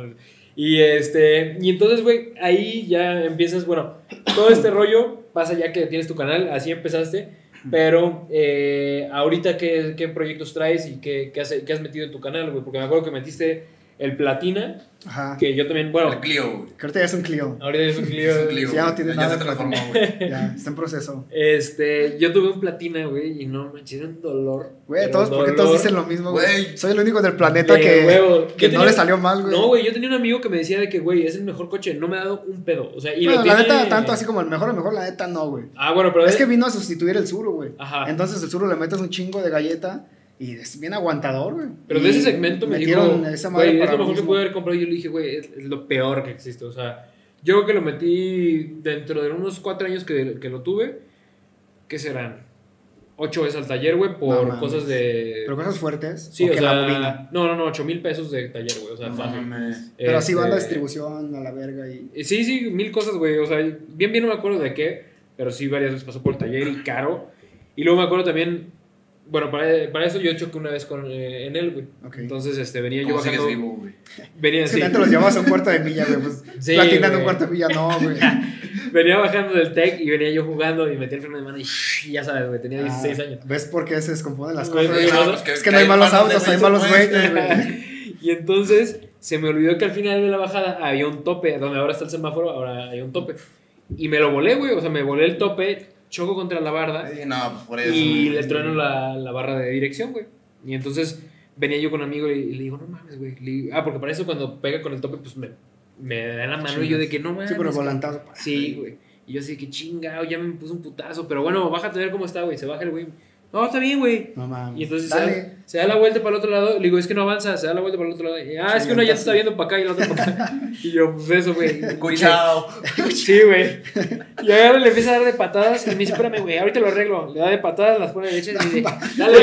Speaker 1: Y este, y entonces, güey, ahí ya empiezas, bueno, todo este *coughs* rollo pasa ya que tienes tu canal, así empezaste, pero eh, ahorita qué, qué proyectos traes y qué, qué has, qué has metido en tu canal, güey, porque me acuerdo que metiste el Platina,
Speaker 3: Ajá.
Speaker 1: que yo también, bueno,
Speaker 2: El Clio, güey.
Speaker 3: Que ahorita ya es un Clio.
Speaker 1: ahorita es un Clio.
Speaker 2: Es un Clio.
Speaker 3: Sí, ya no tiene
Speaker 2: ya
Speaker 3: nada
Speaker 2: se transformó,
Speaker 3: platino.
Speaker 2: güey. *laughs*
Speaker 3: Ya, está en proceso.
Speaker 1: Este, yo tuve un Platina, güey, y no manches, era un dolor.
Speaker 3: Güey, todos, ¿por qué
Speaker 1: dolor
Speaker 3: todos dicen lo mismo, güey? Soy el único del planeta
Speaker 1: de
Speaker 3: que,
Speaker 1: huevo.
Speaker 3: que no le salió mal, güey.
Speaker 1: No, güey, yo tenía un amigo que me decía de que, güey, es el mejor coche, no me ha dado un pedo. O sea, y
Speaker 3: Bueno,
Speaker 1: lo
Speaker 3: la
Speaker 1: tiene-
Speaker 3: neta, tanto así como el mejor, el mejor, la neta no, güey.
Speaker 1: Ah, bueno, pero
Speaker 3: Es que vino a sustituir el Zuru, güey.
Speaker 1: Ajá.
Speaker 3: Entonces el Zuru le metes un chingo de galleta y es bien aguantador, güey.
Speaker 1: Pero de ese segmento me dijo,
Speaker 3: esa madre
Speaker 1: güey, es lo mejor que
Speaker 3: mismo.
Speaker 1: pude haber comprado. Yo le dije, güey, es, es lo peor que existe. O sea, yo creo que lo metí dentro de unos cuatro años que, que lo tuve. ¿Qué serán? Ocho veces al taller, güey, por
Speaker 3: No
Speaker 1: cosas de...
Speaker 3: Pero cosas fuertes.
Speaker 1: sí, o,
Speaker 3: que la
Speaker 1: sea, no, no, no, ocho mil pesos de taller, güey, o sea,
Speaker 2: No
Speaker 1: fácil.
Speaker 2: mames.
Speaker 3: Pero así
Speaker 1: Este,
Speaker 3: distribución a la verga y...
Speaker 1: eh, Sí, sí, mil cosas, güey. O sea, bien, bien no me acuerdo de qué, pero sí varias veces pasó por el taller y caro. Y luego me acuerdo también, bueno, para, para eso yo choqué una vez con, eh, en él, güey. Entonces, este, venía yo
Speaker 2: ¿Cómo sigues
Speaker 1: bajando.
Speaker 2: vivo, güey?
Speaker 1: Venía
Speaker 3: Es que
Speaker 1: así.
Speaker 3: los llevabas a un cuarto de milla, güey. Pues *laughs*
Speaker 1: Sí,
Speaker 3: un cuarto de milla, no, güey. *laughs*
Speaker 1: Venía bajando del tech y venía yo jugando y metí el freno de mano y ya sabes, güey, tenía 16
Speaker 3: Ah,
Speaker 1: años.
Speaker 3: ¿Ves por qué se descomponen las cosas?
Speaker 1: no,
Speaker 2: pues
Speaker 3: Es que no hay malos autos, hay malos güeyes, güey. *laughs*
Speaker 1: Y entonces se me olvidó que al final de la bajada había un tope, donde ahora está el semáforo, ahora hay un tope. Y me lo volé, güey, o sea, me volé el tope, choco contra la barda
Speaker 2: Sí, no, pues por eso.
Speaker 1: y
Speaker 2: güey.
Speaker 1: le trueno la, la barra de dirección, güey. Y entonces venía yo con un amigo y, y le digo, no mames, güey. Le digo- Ah, porque para eso cuando pega con el tope, pues me, me da la mano y yo de que no mames.
Speaker 3: Sí, pero
Speaker 1: güey".
Speaker 3: volantazo.
Speaker 1: Sí, güey. Y yo así, que chingado, ya me puso un putazo. Pero bueno, bájate a ver cómo está, güey. Se baja el güey. No, está bien, güey.
Speaker 3: No mames.
Speaker 1: Y entonces se da, se da la vuelta para el otro lado. Le digo, es que no avanza, se da la vuelta para el otro lado. Y, ah, es que uno ya está viendo para acá y el otro para acá. *laughs* Y yo, pues eso, güey.
Speaker 2: Escuchado. *laughs*
Speaker 1: Sí, güey. Y ahora le empieza a dar de patadas. Y me dice, espérame, güey, ahorita lo arreglo. Le da de patadas, las pone derechas y dice, *laughs* dale.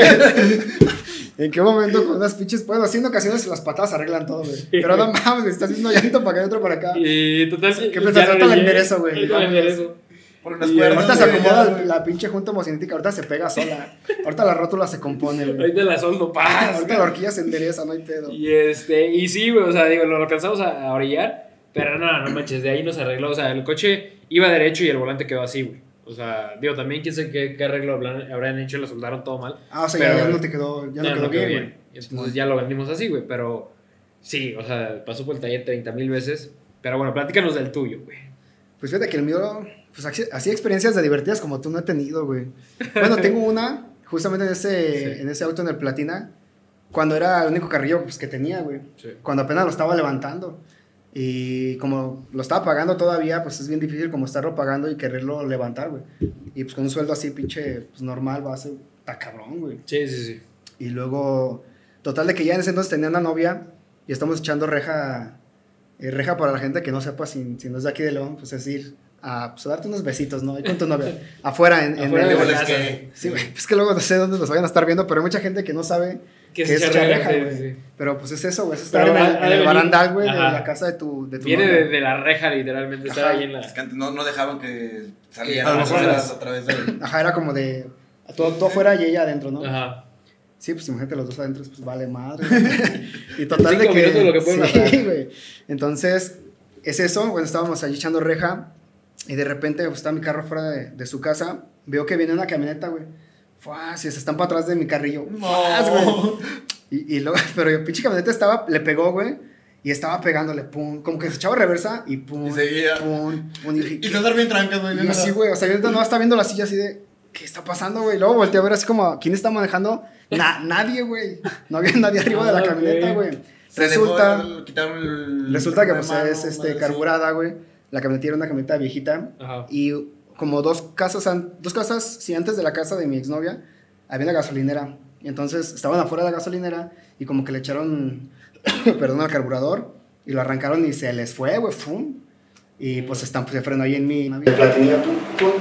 Speaker 3: ¿En qué momento con unas pinches? Bueno, así en ocasiones las patadas arreglan todo, güey. Pero no mames, estás haciendo llanto para acá y otro para acá.
Speaker 1: Y total.
Speaker 3: ¿Qué pensás? Ahorita
Speaker 1: le
Speaker 3: enderezo, güey.
Speaker 1: Ahorita la enderezo.
Speaker 2: Por unas cuerdas.
Speaker 3: Ahorita se acomoda la pinche junta homocinética, ahorita se pega sola. Ahorita la rótula se compone, güey.
Speaker 1: Ahorita la soldo, paz.
Speaker 3: Ahorita la horquilla se endereza, no hay pedo.
Speaker 1: Y este, y sí, güey, o sea, digo, lo alcanzamos a, a orillar, pero no, no manches, de ahí nos arregló, o sea, el coche iba derecho y el volante quedó así, güey. O sea, digo, también quién sabe qué, qué arreglo habrán, habrán hecho, lo soldaron todo mal.
Speaker 3: Ah, o sea,
Speaker 1: Pero-
Speaker 3: ya, ya no te quedó, ya no, quedó bien.
Speaker 1: Y Entonces ya lo vendimos así, güey, pero sí, o sea, pasó por el taller 30 mil veces. Pero bueno, platícanos del tuyo, güey.
Speaker 3: Pues fíjate que el mío, pues así, experiencias de divertidas como tú no he tenido, güey. Bueno, tengo una, justamente en ese,
Speaker 1: Sí.
Speaker 3: en ese auto en el Platina, cuando era el único carrillo pues, que tenía, güey.
Speaker 1: Sí.
Speaker 3: Cuando apenas lo estaba levantando. Y como lo estaba pagando todavía, pues es bien difícil como estarlo pagando y quererlo levantar, güey. Y pues con un sueldo así, pinche, pues normal, base, está cabrón, güey.
Speaker 1: Sí, sí, sí.
Speaker 3: Y luego, total de que ya en ese entonces tenía una novia y estamos echando reja, eh, reja para la gente que no sepa si, si no es de aquí de León, pues es ir a, pues, a darte unos besitos, ¿no? Ahí con tu novia, *laughs* afuera en, en
Speaker 1: Afuera
Speaker 3: el-
Speaker 1: casa.
Speaker 2: que-
Speaker 3: Sí, güey, es que luego no sé dónde nos vayan a estar viendo, pero hay mucha gente que no sabe
Speaker 1: Que
Speaker 3: es
Speaker 1: echa
Speaker 3: echar
Speaker 1: reja,
Speaker 3: güey.
Speaker 1: sí.
Speaker 3: Pero pues es eso, güey, es estar
Speaker 1: Pero
Speaker 3: en el, barandal, güey, de la casa de tu, de tu
Speaker 1: Viene
Speaker 3: novia.
Speaker 1: de, de la reja, literalmente, estaba
Speaker 3: Ajá.
Speaker 1: ahí en la...
Speaker 2: Es que antes no, no dejaban que salieran
Speaker 1: a
Speaker 2: las- a través de.
Speaker 3: Ajá, era como de todo, todo afuera y ella adentro, ¿no?
Speaker 1: Ajá.
Speaker 3: Sí, pues imagínate los dos adentro, pues vale madre. *laughs* y total de que.
Speaker 1: lo que
Speaker 3: sí, *laughs* güey. Entonces, es eso, bueno, estábamos allí echando reja y de repente pues, está mi carro fuera de, de su casa. Veo que viene una camioneta, güey. Fua, si se están para atrás de mi carrillo. Fuas, güey.
Speaker 2: No.
Speaker 3: Y, y luego, *laughs* pero el pinche camioneta estaba, le pegó, güey. Y estaba pegándole, pum, como que se echaba reversa y pum,
Speaker 2: Y seguía.
Speaker 3: pum, pum. Y dije,
Speaker 2: Y bien trancas, güey.
Speaker 3: y yo así,
Speaker 2: nada.
Speaker 3: güey, o sea, yo no estaba viendo la silla así de, ¿qué está pasando, güey? Luego volteé a ver así como, ¿quién está manejando? Na- *laughs* nadie, güey. No había nadie arriba de la
Speaker 1: Ah,
Speaker 3: camioneta, güey. Resulta,
Speaker 2: dejó el-
Speaker 3: resulta que pues es este, carburada, güey. La camioneta era una camioneta viejita.
Speaker 1: Ajá.
Speaker 3: Y como dos casas, an- dos casas, sí, antes de la casa de mi exnovia, había una gasolinera. Y entonces estaban afuera de la gasolinera y como que le echaron, *coughs* perdón, al carburador y lo arrancaron y se les fue, güey, fum. Y pues están, se frenó ahí en mi platinilla, pum, pum.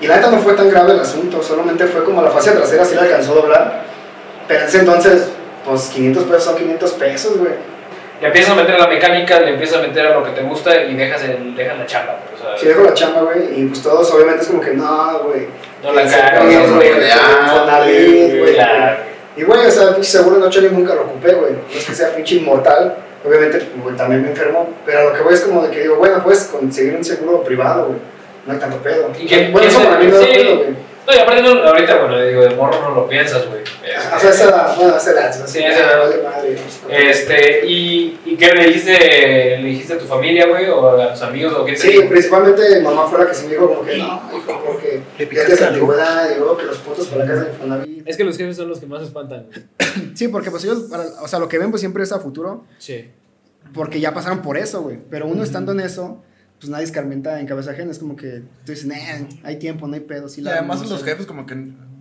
Speaker 3: Y la neta no fue tan grave el asunto, solamente fue como la fase trasera sí la alcanzó a doblar. Pero en ese entonces, pues 500 pesos son 500 pesos, güey.
Speaker 1: Le empiezas a meter a la mecánica, le empiezas a meter a lo que te gusta y dejas, el, dejas la chamba, güey, o sea,
Speaker 3: Si dejo la chamba, güey, y pues todos obviamente es como que no, güey.
Speaker 1: no la cagas, güey.
Speaker 3: Y güey, o sea, pinche seguro no ni nunca lo ocupé, güey. No es que sea pinche inmortal. Obviamente, güey, también me enfermo. Pero a lo que voy es como de que digo, bueno, puedes conseguir un seguro privado, güey. No hay tanto pedo.
Speaker 1: ¿Y qué-
Speaker 3: bueno, eso para mí no
Speaker 1: sí.
Speaker 3: pedo, güey.
Speaker 1: No, y aparte, no, ahorita, bueno, digo, de morro no lo piensas, güey.
Speaker 3: O sea, esa edad, bueno, esa edad,
Speaker 1: Sí, esa edad. Este, ¿y, ¿y qué le dijiste, le dijiste a tu familia, güey, o a tus amigos, o qué te
Speaker 3: Sí,
Speaker 1: dijo?
Speaker 3: principalmente mi mamá fue la que se me dijo como que no, hijo, porque
Speaker 2: Le
Speaker 3: ya tienes antigüedad, luego que los puntos para la casa de Infonavit.
Speaker 1: Es que los jefes son los que más espantan, güey. *coughs*
Speaker 3: Sí, porque pues ellos, para- o sea, lo que ven pues siempre es a futuro.
Speaker 1: Sí.
Speaker 3: Porque ya pasaron por eso, güey. Pero uno estando en eso, pues nadie escarmenta en cabeza ajena. Es como que tú dices, nah, hay tiempo, no hay pedo. Sí,
Speaker 2: Y
Speaker 3: la
Speaker 2: además los
Speaker 3: sé".
Speaker 2: jefes como que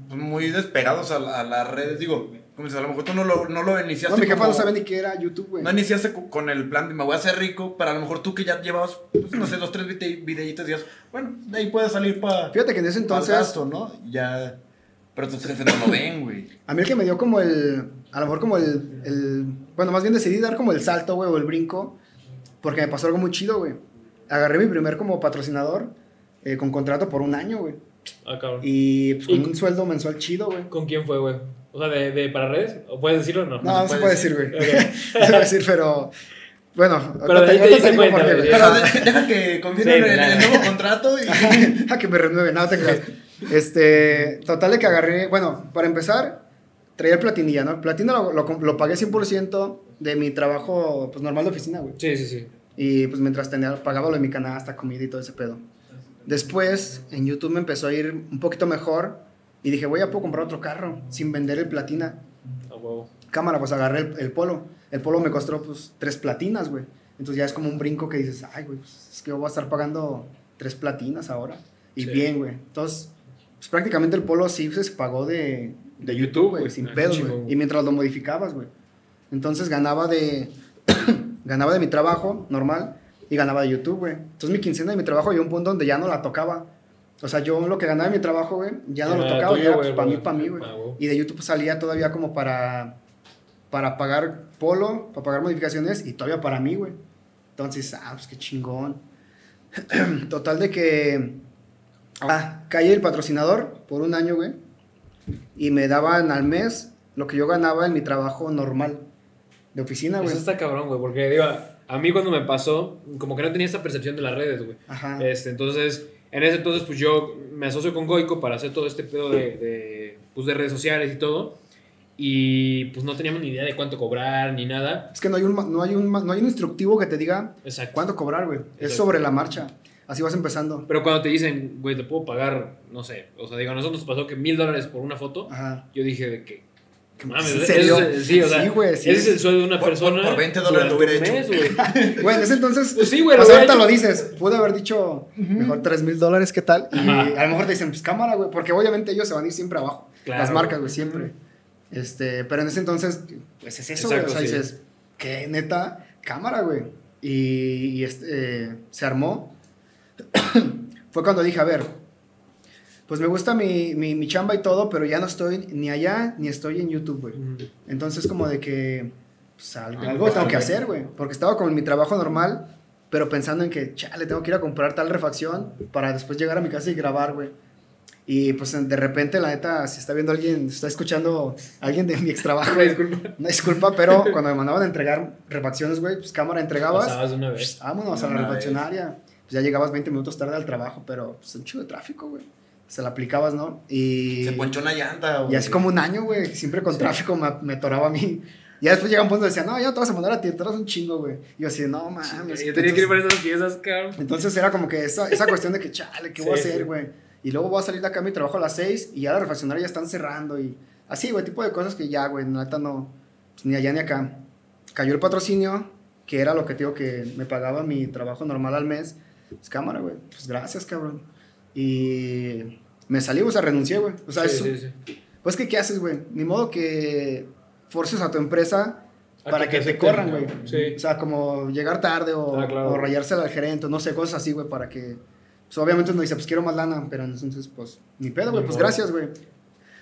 Speaker 2: pues, muy despegados a, la- a las redes. Digo, como dices, a lo mejor tú no lo, no lo iniciaste
Speaker 3: No, mi jefa
Speaker 2: como-
Speaker 3: no sabe ni qué era YouTube, güey.
Speaker 2: No iniciaste co- con el plan de me voy a hacer rico, pero a lo mejor tú que ya llevabas, pues, no sé, dos, tres vide- videitos y dices, bueno, de ahí puedes salir para
Speaker 3: Fíjate que en ese entonces,
Speaker 2: gasto, ¿no? Ya, pero tus jefes no lo ven, güey.
Speaker 3: a mí el que me dio como el, a lo mejor como el, el bueno, más bien decidí dar como el salto, güey, o el brinco, porque me pasó algo muy chido, güey. Agarré mi primer como patrocinador eh, con contrato por un año, güey.
Speaker 1: Ah, cabrón.
Speaker 3: Y pues, con
Speaker 1: ¿Y-
Speaker 3: un sueldo mensual chido, güey.
Speaker 1: ¿Con quién fue, güey? O sea, de, de para redes, ¿o puedes decirlo o no?
Speaker 3: No, no se puede decir, güey. *laughs* No se puede decir, pero... Bueno,
Speaker 1: Pero de ahí te
Speaker 3: digo
Speaker 1: cuenta,
Speaker 3: por qué.
Speaker 2: Pero de- deja que confirmen
Speaker 1: Sí,
Speaker 2: en
Speaker 1: nada.
Speaker 2: el nuevo contrato y...
Speaker 3: a *laughs* que me renueve, no te creas. Este, total de que agarré, bueno, para empezar, traía el platinilla, ¿no? El platino lo, lo, lo pagué 100% de mi trabajo, pues, normal de oficina, güey.
Speaker 1: Sí, sí, sí.
Speaker 3: Y, pues, mientras tenía, pagaba lo de mi canasta, comida y todo ese pedo. Después, en YouTube me empezó a ir un poquito mejor y dije, voy a puedo comprar otro carro sin vender el platina.
Speaker 1: A huevo.
Speaker 3: Cámara, pues, agarré el, el polo. El polo me costó, pues, tres platinas, güey. Entonces ya es como un brinco que dices, ay, güey, pues, es que yo voy a estar pagando tres platinas ahora. Y
Speaker 1: Sí.
Speaker 3: bien, güey. Entonces, pues prácticamente el polo sí se pagó de, de YouTube, güey, sin
Speaker 1: Ah,
Speaker 3: pedos, güey. Y mientras lo modificabas, güey. Entonces ganaba de *clears throat* *coughs* ganaba de mi trabajo normal y ganaba de YouTube, güey. Entonces mi quincena de mi trabajo llegó un punto donde ya no la tocaba. O sea, yo lo que ganaba de mi trabajo, güey, ya no lo tocaba, ya
Speaker 1: güey,
Speaker 3: pues, para mí, para mí, güey.
Speaker 1: Ah, güey.
Speaker 3: Y de YouTube pues, salía todavía como para para pagar polo, para pagar modificaciones y todavía para mí, güey. Entonces, ah, pues qué chingón. *clears throat* Total de que ah, caí el patrocinador por un año, güey. Y me daban al mes lo que yo ganaba en mi trabajo normal de oficina, güey.
Speaker 1: Eso está cabrón, güey, porque digo, a mí cuando me pasó, como que no tenía esta percepción de las redes, güey.
Speaker 3: Ajá.
Speaker 1: Este, entonces, en ese entonces, pues yo me asocio con Goico para hacer todo este pedo de, de, pues, de redes sociales y todo. Y pues no teníamos ni idea de cuánto cobrar ni nada.
Speaker 3: Es que no hay un no hay un no hay un instructivo que te diga
Speaker 1: Exacto.
Speaker 3: cuánto cobrar, güey. Es sobre la marcha. Así vas empezando.
Speaker 1: Pero cuando te dicen, güey, te puedo pagar, no sé, o sea, digo, a nosotros nos pasó que mil dólares por una foto.
Speaker 3: Ajá.
Speaker 1: Yo dije de que. Mames,
Speaker 3: ¿En serio?
Speaker 1: es el- sí, o sea,
Speaker 3: Sí, güey, sí.
Speaker 1: ese es el sueldo de una
Speaker 2: Por-
Speaker 1: persona.
Speaker 2: por- por 20 dólares lo hubiera hecho.
Speaker 1: mes, güey. *laughs*
Speaker 3: Güey, en ese entonces.
Speaker 1: Pues sí, güey,
Speaker 3: o
Speaker 1: lo
Speaker 3: sea,
Speaker 1: hubiera
Speaker 3: ahorita lo dices. Pude haber dicho mejor 3 mil dólares, ¿qué tal? Y
Speaker 1: Ajá.
Speaker 3: a lo mejor te dicen, pues cámara, güey. Porque obviamente ellos se van a ir siempre abajo.
Speaker 1: Claro.
Speaker 3: Las marcas, güey, siempre. Este, pero en ese entonces, pues es eso, güey. O sea,
Speaker 1: sí.
Speaker 3: dices, ¿qué neta? Cámara, güey. Y, y este, eh, se armó. *coughs* Fue cuando dije, a ver, pues me gusta mi, mi, mi chamba y todo, pero ya no estoy ni allá ni estoy en YouTube, güey.
Speaker 1: Ujú.
Speaker 3: Entonces como de que pues, algo,
Speaker 1: Algo
Speaker 3: tengo que hacer, güey. Porque estaba con mi trabajo normal, pero pensando en que, chale, tengo que ir a comprar tal refacción para después llegar a mi casa y grabar, güey. Y pues de repente, la neta, si está viendo alguien, si está escuchando alguien de mi ex trabajo, *laughs*
Speaker 1: Una disculpa.
Speaker 3: una disculpa, pero cuando me mandaban a entregar refacciones, güey, pues cámara entregabas,
Speaker 1: Pasabas de una
Speaker 3: pues,
Speaker 1: vez.
Speaker 3: vámonos
Speaker 2: De
Speaker 3: a la
Speaker 2: una
Speaker 3: refaccionaria. Pues ya llegabas 20 minutos tarde al trabajo, pero pues un chido de tráfico, güey. Se la aplicabas, ¿no? Y...
Speaker 2: Se ponchó una llanta, güey.
Speaker 3: Y así como un año, güey, siempre con
Speaker 1: Sí.
Speaker 3: tráfico me, me atoraba a mí. Y después llega un punto donde decía, no, ya no te vas a mandar a ti, te vas un chingo, güey. Y yo así, no mames.
Speaker 1: Yo tenía que ir
Speaker 3: entonces,
Speaker 1: por esas piezas, cabrón.
Speaker 3: entonces era como que esa, esa cuestión de que, chale, ¿qué voy a
Speaker 1: Sí,
Speaker 3: hacer,
Speaker 1: sí.
Speaker 3: güey? Y luego voy a salir de acá a mi trabajo a las 6 y ya la refaccionaria ya están cerrando y así, güey, tipo de cosas que ya, güey, neta no, pues, ni allá ni acá. Cayó el patrocinio, que era lo que te digo que me pagaba mi trabajo normal al mes. Pues cámara, güey, pues gracias, cabrón. Y me salí, o sea, renuncié, güey. O sea,
Speaker 1: Sí,
Speaker 3: es,
Speaker 1: sí, sí.
Speaker 3: pues que, ¿qué haces, güey? Ni modo que forces a tu empresa
Speaker 1: A
Speaker 3: para
Speaker 1: que
Speaker 3: que,
Speaker 1: te
Speaker 3: corran, güey.
Speaker 1: sí.
Speaker 3: O sea, como llegar tarde o,
Speaker 1: Ah, claro.
Speaker 3: o rayársela al gerente, no sé, cosas así, güey, para que... Pues obviamente uno dice, pues quiero más lana, pero entonces, pues, ni pedo, güey, pues
Speaker 1: modo.
Speaker 3: gracias, güey.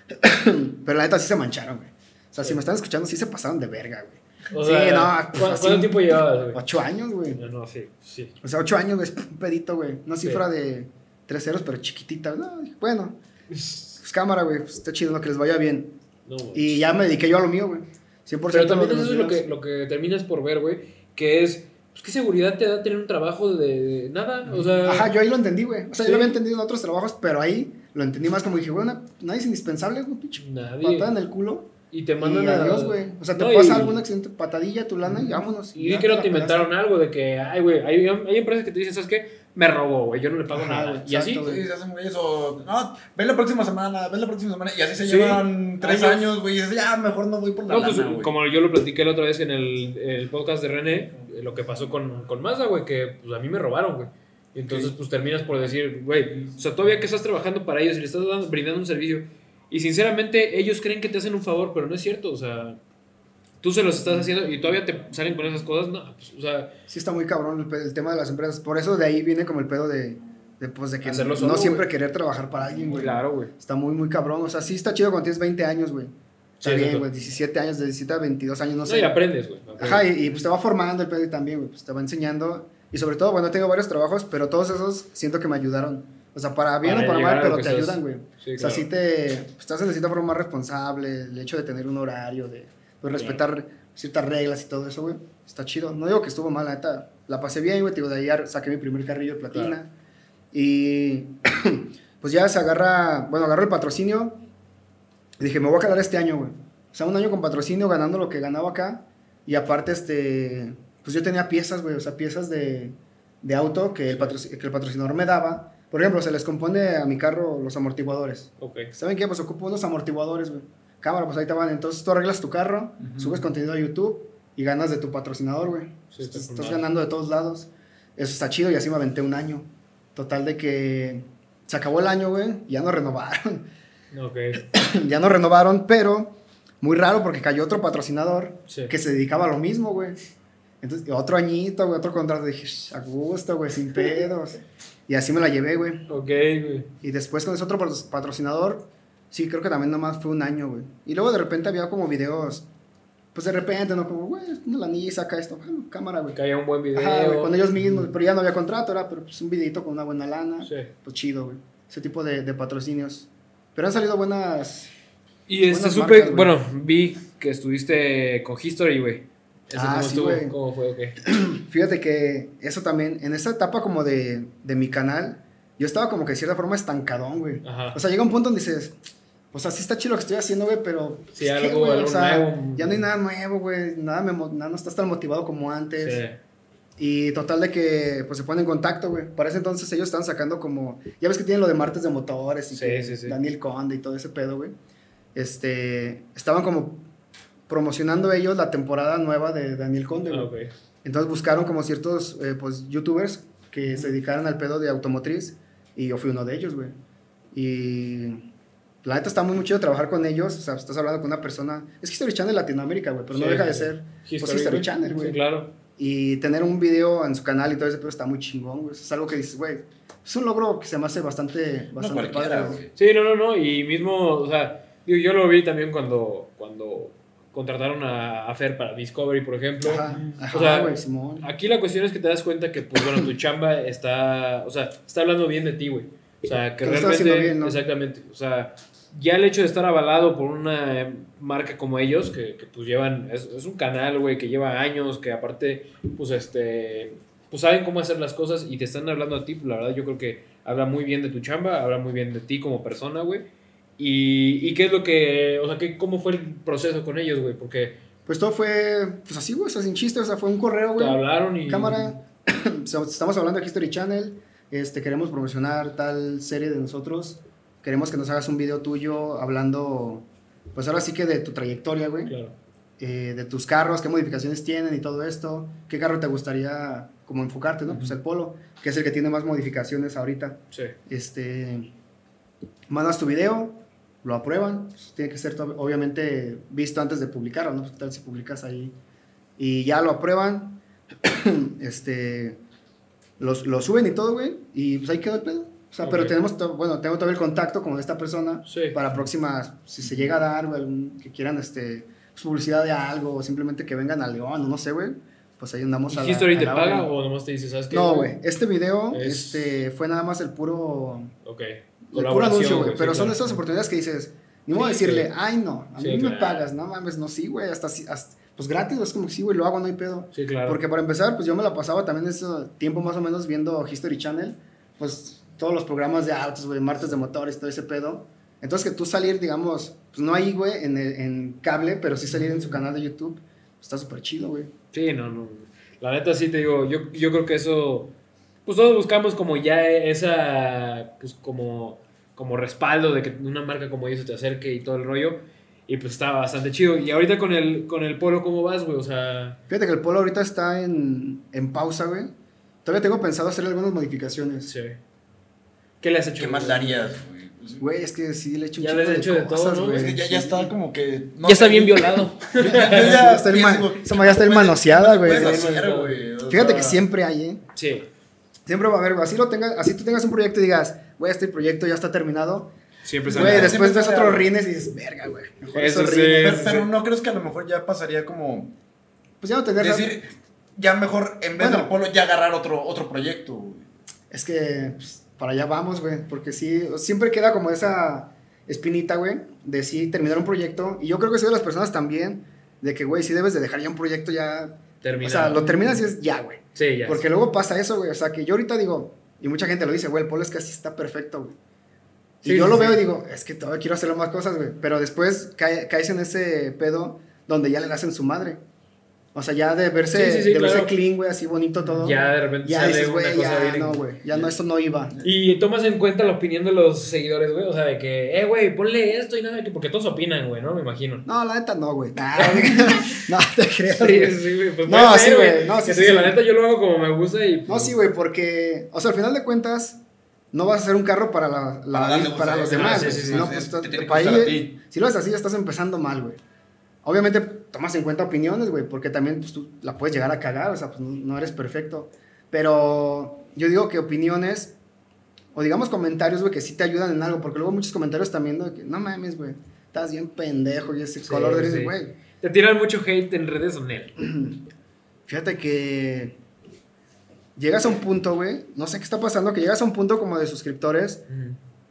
Speaker 3: *coughs* pero la neta sí se mancharon, güey. O sea, si me están escuchando, sí se pasaron de verga, güey.
Speaker 1: O
Speaker 3: Sí,
Speaker 1: sea,
Speaker 3: no,
Speaker 1: ¿cu-
Speaker 3: pues, así-
Speaker 1: ¿cuánto tiempo llevabas, güey?
Speaker 3: Ocho años, güey.
Speaker 1: No, no, sí, sí.
Speaker 3: O sea, ocho años, güey, es un pedito, güey. Una
Speaker 1: Sí.
Speaker 3: cifra de tres ceros, pero chiquitita. No, bueno, pues cámara, güey, pues está chido, ¿no? que les vaya bien.
Speaker 1: No.
Speaker 3: Y ya me dediqué yo a lo mío, güey. 100%
Speaker 1: Pero también eso es lo que, lo que terminas por ver, güey, que es, pues, ¿qué seguridad te da tener un trabajo de, de nada? O sea,
Speaker 3: Ajá, yo ahí lo entendí, güey. O sea,
Speaker 1: Sí.
Speaker 3: yo lo había entendido en otros trabajos, pero ahí lo entendí más como dije, güey, nadie es indispensable, güey, pinche
Speaker 1: nadie.
Speaker 3: patada en el culo.
Speaker 1: Y te
Speaker 3: Y
Speaker 1: mandan a...
Speaker 3: adiós, güey. O sea, te
Speaker 1: No,
Speaker 3: pasa
Speaker 1: y-
Speaker 3: algún accidente, patadilla, tu lana y vámonos.
Speaker 1: Y
Speaker 3: ya
Speaker 1: vi que no te inventaron algo de que, ay, güey, hay, hay empresas que te dicen, ¿sabes qué? Me robó, güey, yo no le pago
Speaker 3: Ajá,
Speaker 1: nada.
Speaker 3: güey,
Speaker 1: y así,
Speaker 2: Sí, se hacen güeyes o. No, ven la próxima semana, ven la próxima semana. Y así se
Speaker 1: Sí.
Speaker 2: llevan tres
Speaker 1: Años.
Speaker 2: años, güey. Y dices, ya, mejor no voy por la
Speaker 1: No, pues
Speaker 2: lana, güey.
Speaker 1: como yo lo platiqué la otra vez en el, el podcast de René, eh, lo que pasó con, con Mazda, güey, que pues, a mí me robaron, güey. Y entonces, pues terminas por decir, güey, o sea, todavía que estás trabajando para ellos y le estás dando, brindando un servicio, y sinceramente ellos creen que te hacen un favor, pero no es cierto, o sea, tú se los estás haciendo y todavía te salen con esas cosas, no, pues, o sea,
Speaker 3: Sí está muy cabrón el, el tema de las empresas. Por eso de ahí viene como el pedo de, de, pues, de que
Speaker 1: Hacerlo
Speaker 3: no
Speaker 1: solo,
Speaker 3: siempre
Speaker 1: güey.
Speaker 3: querer trabajar para alguien, güey.
Speaker 1: claro, güey.
Speaker 3: Está muy, muy cabrón. O sea, sí está chido cuando tienes 20 años, güey. Está
Speaker 1: Sí,
Speaker 3: bien, güey. 17 años, de 17 a 22 años, no
Speaker 1: No,
Speaker 3: sé.
Speaker 1: y aprendes, güey.
Speaker 3: Ajá, y, y, pues te va formando el pedo también, güey. Pues te va enseñando. Y sobre todo, bueno, tengo varios trabajos, pero todos esos siento que me ayudaron. O sea, para bien
Speaker 1: Para
Speaker 3: o para mal, pero te ayudan, güey.
Speaker 1: Sí,
Speaker 3: O sea,
Speaker 1: claro.
Speaker 3: sí te. Pues, estás en cierta forma más responsable. El hecho de tener un horario, de pues, respetar ciertas reglas y todo eso, güey. Está chido. No digo que estuvo mal, la neta. La pasé bien, güey. Digo, de ahí saqué mi primer carrillo de platina.
Speaker 1: Claro.
Speaker 3: Y. *clears throat* pues ya se agarra. Bueno, agarró el patrocinio. Y dije, me voy a quedar este año, güey. O sea, un año con patrocinio ganando lo que ganaba acá. Y aparte, este. Pues yo tenía piezas, güey. O sea, piezas de, de auto que el, que el patrocinador me daba. Por ejemplo, se les compone a mi carro los amortiguadores.
Speaker 1: Ok.
Speaker 3: ¿Saben qué? Pues ocupo unos amortiguadores, güey. Cámara, pues ahí te van. Entonces tú arreglas tu carro, subes contenido a YouTube y ganas de tu patrocinador, güey.
Speaker 1: Sí,
Speaker 3: estás ganando de todos lados. Eso está chido y así me aventé un año. Total de que se acabó el año, güey, y ya no renovaron.
Speaker 1: Ok. *coughs*
Speaker 3: ya no renovaron, pero muy raro porque cayó otro patrocinador
Speaker 1: Sí.
Speaker 3: que se dedicaba a lo mismo, güey. Entonces, otro añito, güey, otro contrato. Dije, "Sh, a gusto, güey, sin pedos. Y así me la llevé, güey.
Speaker 1: Ok, güey.
Speaker 3: Y después con ese otro patro- patrocinador, sí, creo que también nomás fue un año, güey. Y luego de repente había como videos, pues de repente, ¿no? Como, güey, una lanilla, saca esto, bueno, cámara, güey.
Speaker 1: Que haya un buen video.
Speaker 3: Ajá, güey, con ellos mismos, pero ya no había contrato, era pero, pues, un videito con una buena lana.
Speaker 1: Sí.
Speaker 3: Pues chido, güey. Ese tipo de, de patrocinios. Pero han salido buenas.
Speaker 1: Y este supe,
Speaker 3: marcas,
Speaker 1: bueno, vi que estuviste con History, güey. ¿Ese
Speaker 3: Ah, sí, güey.
Speaker 1: ¿Cómo fue? Ok. *clears throat*
Speaker 3: Fíjate que eso también, en esa etapa como de, de mi canal, yo estaba como que de cierta forma estancadón, güey. O sea, llega un punto donde dices, o sea, sí está chido lo que estoy haciendo, güey, pero.
Speaker 1: Sí,
Speaker 3: pues, ¿qué,
Speaker 1: algo- algo
Speaker 3: o sea,
Speaker 1: nuevo.
Speaker 3: Ya no hay nada nuevo, güey. Nada, me, nada no estás tan motivado como antes.
Speaker 1: Sí.
Speaker 3: Y total de que pues se ponen en contacto, güey. Para ese entonces ellos estaban sacando como. Ya ves que tienen lo de martes de motores y
Speaker 1: Sí,
Speaker 3: que
Speaker 1: sí, sí.
Speaker 3: Daniel Conde y todo ese pedo, güey. Este. Estaban como promocionando ellos la temporada nueva de Daniel Conde, güey.
Speaker 1: Ah, ok.
Speaker 3: Entonces buscaron como ciertos eh, pues, youtubers que se dedicaran al pedo de automotriz y yo fui uno de ellos, güey. Y la neta está muy, muy chido trabajar con ellos. O sea, estás hablando con una persona. Es History Channel Latinoamérica, güey, pero no deja de ser pues, History
Speaker 1: güey.
Speaker 3: Channel, güey.
Speaker 1: Sí, claro.
Speaker 3: Y tener un video en su canal y todo ese pedo está muy chingón, güey. Es algo que dices, güey. Es un logro que se me hace bastante,
Speaker 2: No
Speaker 3: bastante
Speaker 2: cualquiera,
Speaker 3: padre,
Speaker 2: güey.
Speaker 1: Sí, no, no, no. Y mismo, o sea, digo, yo lo vi también cuando, cuando contrataron a, a Fer para Discovery, por ejemplo.
Speaker 3: Ajá, ajá,
Speaker 1: O sea,
Speaker 3: güey, Simón.
Speaker 1: Aquí la cuestión es que te das cuenta que, pues bueno, tu chamba está, o sea, está hablando bien de ti, güey. O sea, que
Speaker 3: Que
Speaker 1: realmente,
Speaker 3: haciendo bien, ¿no?
Speaker 1: exactamente, o sea, ya el hecho de estar avalado por una marca como ellos, que, que, pues llevan, es, es un canal, güey, que lleva años, que aparte, pues este, pues saben cómo hacer las cosas y te están hablando a ti, pues la verdad yo creo que habla muy bien de tu chamba, habla muy bien de ti como persona, güey. Y, y qué es lo que, o sea, ¿qué, ¿cómo fue el proceso con ellos, güey? Porque
Speaker 3: Pues todo fue, pues así, güey, o sea, sin chiste, o sea, fue un correo,
Speaker 1: te
Speaker 3: güey.
Speaker 1: hablaron y...
Speaker 3: Cámara, *coughs* estamos hablando de History Channel, este, queremos promocionar tal serie de nosotros, queremos que nos hagas un video tuyo hablando, pues ahora sí que de tu trayectoria, güey,
Speaker 1: Claro.
Speaker 3: eh, de tus carros, qué modificaciones tienen y todo esto, qué carro te gustaría como enfocarte, ¿no? Pues el Polo, que es el que tiene más modificaciones ahorita.
Speaker 1: Sí.
Speaker 3: Este, mandas tu video, lo aprueban, pues, tiene que ser obviamente visto antes de publicarlo, ¿no? Pues, ¿Qué tal si publicas ahí? Y ya lo aprueban, *clears throat* este, los, lo suben y todo, güey, y pues ahí quedó el pedo. O sea, pero
Speaker 1: Ok.
Speaker 3: tenemos, bueno, tengo todo el contacto con esta persona
Speaker 1: Sí.
Speaker 3: para próximas, si se llega a dar, algún- que quieran, este, pues, publicidad de algo, o simplemente que vengan a León, o no sé, güey, pues ahí andamos a
Speaker 1: ¿Y
Speaker 3: la-
Speaker 1: History
Speaker 3: a
Speaker 1: te
Speaker 3: la
Speaker 1: paga o nomás te dice, sabes qué?
Speaker 3: No, güey, este video,
Speaker 1: Es-
Speaker 3: este, fue nada más el puro
Speaker 1: Ok.
Speaker 3: el puro anuncio, güey.
Speaker 1: güey,
Speaker 3: Pero
Speaker 1: sí,
Speaker 3: son
Speaker 1: claro.
Speaker 3: esas oportunidades que dices, ni modo de
Speaker 1: Sí,
Speaker 3: decirle,
Speaker 1: sí.
Speaker 3: ay, no, a
Speaker 1: Sí,
Speaker 3: mí me
Speaker 1: claro.
Speaker 3: pagas, no mames, no, sí, güey, hasta, hasta- pues gratis, es como, sí, güey, lo hago, no hay pedo.
Speaker 1: Sí, claro.
Speaker 3: Porque para empezar, pues yo me la pasaba también ese tiempo más o menos viendo History Channel, pues todos los programas de autos, güey, martes de motores, todo ese pedo. Entonces que tú salir, digamos, pues no ahí, güey, en, en cable, pero sí salir en su canal de YouTube, está súper chido, güey.
Speaker 1: Sí, no, no. La neta sí te digo, yo, yo creo que eso, pues todos buscamos como ya esa, pues como, como respaldo de que una marca como ellos se te acerque y todo el rollo. Y pues está bastante chido. Y ahorita con el, con el polo, ¿cómo vas, güey? O sea,
Speaker 3: Fíjate que el polo ahorita está en, en pausa, güey. Todavía tengo pensado hacer algunas modificaciones.
Speaker 1: sí. ¿Qué le has hecho?
Speaker 2: ¿Qué más darías, güey? Pues,
Speaker 3: Güey, es que sí le he hecho un
Speaker 1: Ya le has hecho de todo, ¿no?
Speaker 3: güey.
Speaker 2: Es que ya, ya está como que. no
Speaker 1: ya está bien violado. *laughs*
Speaker 2: ya
Speaker 3: Ya está madre está
Speaker 2: ¿qué
Speaker 3: hermanoseada,
Speaker 2: puedes- güey.
Speaker 3: Fíjate que siempre hay, ¿eh?
Speaker 1: Sí.
Speaker 3: Siempre va a haber, güey. Así, lo tengas, así tú tengas un proyecto y digas, güey, este proyecto ya está terminado.
Speaker 1: Siempre
Speaker 3: Güey, después
Speaker 2: siempre
Speaker 3: ves otros rines y dices, verga, güey. Mejor
Speaker 1: Eso sí.
Speaker 3: rines.
Speaker 2: Pero, no crees que a lo mejor ya pasaría como.
Speaker 3: Pues ya no tendrías
Speaker 2: Decir, ya mejor en vez
Speaker 3: Bueno.
Speaker 2: del polo, ya agarrar otro, otro proyecto, güey.
Speaker 3: Es que pues, para allá vamos, güey. Porque sí, siempre queda como esa espinita, güey, de sí terminar un proyecto. Y yo creo que soy de las personas también, de que, güey, sí debes de dejar ya un proyecto ya.
Speaker 1: Termina.
Speaker 3: O sea, lo terminas y es ya, güey.
Speaker 1: Sí, ya.
Speaker 3: Porque luego pasa eso, güey. O sea, que yo ahorita digo, y mucha gente lo dice, güey, el polo es que así está perfecto, güey. Y
Speaker 1: Sí,
Speaker 3: yo
Speaker 1: sí,
Speaker 3: lo veo y digo, es que todavía quiero hacerlo más cosas, güey. Pero después cae- caes en ese pedo donde ya le hacen su madre. O sea, ya de verse,
Speaker 1: Sí, sí, sí,
Speaker 3: de verse clean, güey, así bonito todo.
Speaker 1: Ya de repente
Speaker 3: ya
Speaker 1: sale
Speaker 3: dices,
Speaker 1: una
Speaker 3: güey,
Speaker 1: cosa
Speaker 3: ya
Speaker 1: bien-
Speaker 3: no, güey. Ya no, esto no iba.
Speaker 1: Y tomas en cuenta la opinión de los seguidores, güey. O sea, de que, eh, güey, ponle esto y nada, que porque todos opinan, güey, ¿no? Me imagino.
Speaker 3: No, la neta no, güey. Nah, *laughs* *laughs* no, te creas.
Speaker 1: Sí,
Speaker 3: güey.
Speaker 1: sí, güey. Pues
Speaker 3: No, sí, güey, no, sí, sí,
Speaker 1: la neta yo lo hago como me gusta y.
Speaker 3: No, sí, güey, porque, o sea, al final de cuentas, no vas a hacer un carro para, la, la-
Speaker 2: Para
Speaker 3: los demás. Güey. no, pues,
Speaker 2: te ti.
Speaker 3: si lo haces así, ya estás empezando mal, güey. Obviamente tomas en cuenta opiniones, güey, porque también pues, tú la puedes llegar a cagar, o sea, pues no, eres perfecto. Pero yo digo que opiniones, o digamos comentarios, güey, que sí te ayudan en algo, porque luego muchos comentarios también de que, no mames, güey, estás bien pendejo y ese
Speaker 1: Sí,
Speaker 3: color de gris, güey.
Speaker 1: Te tiran mucho hate en redes con él. *clears throat*
Speaker 3: Fíjate que llegas a un punto, güey, no sé qué está pasando, que llegas a un punto como de suscriptores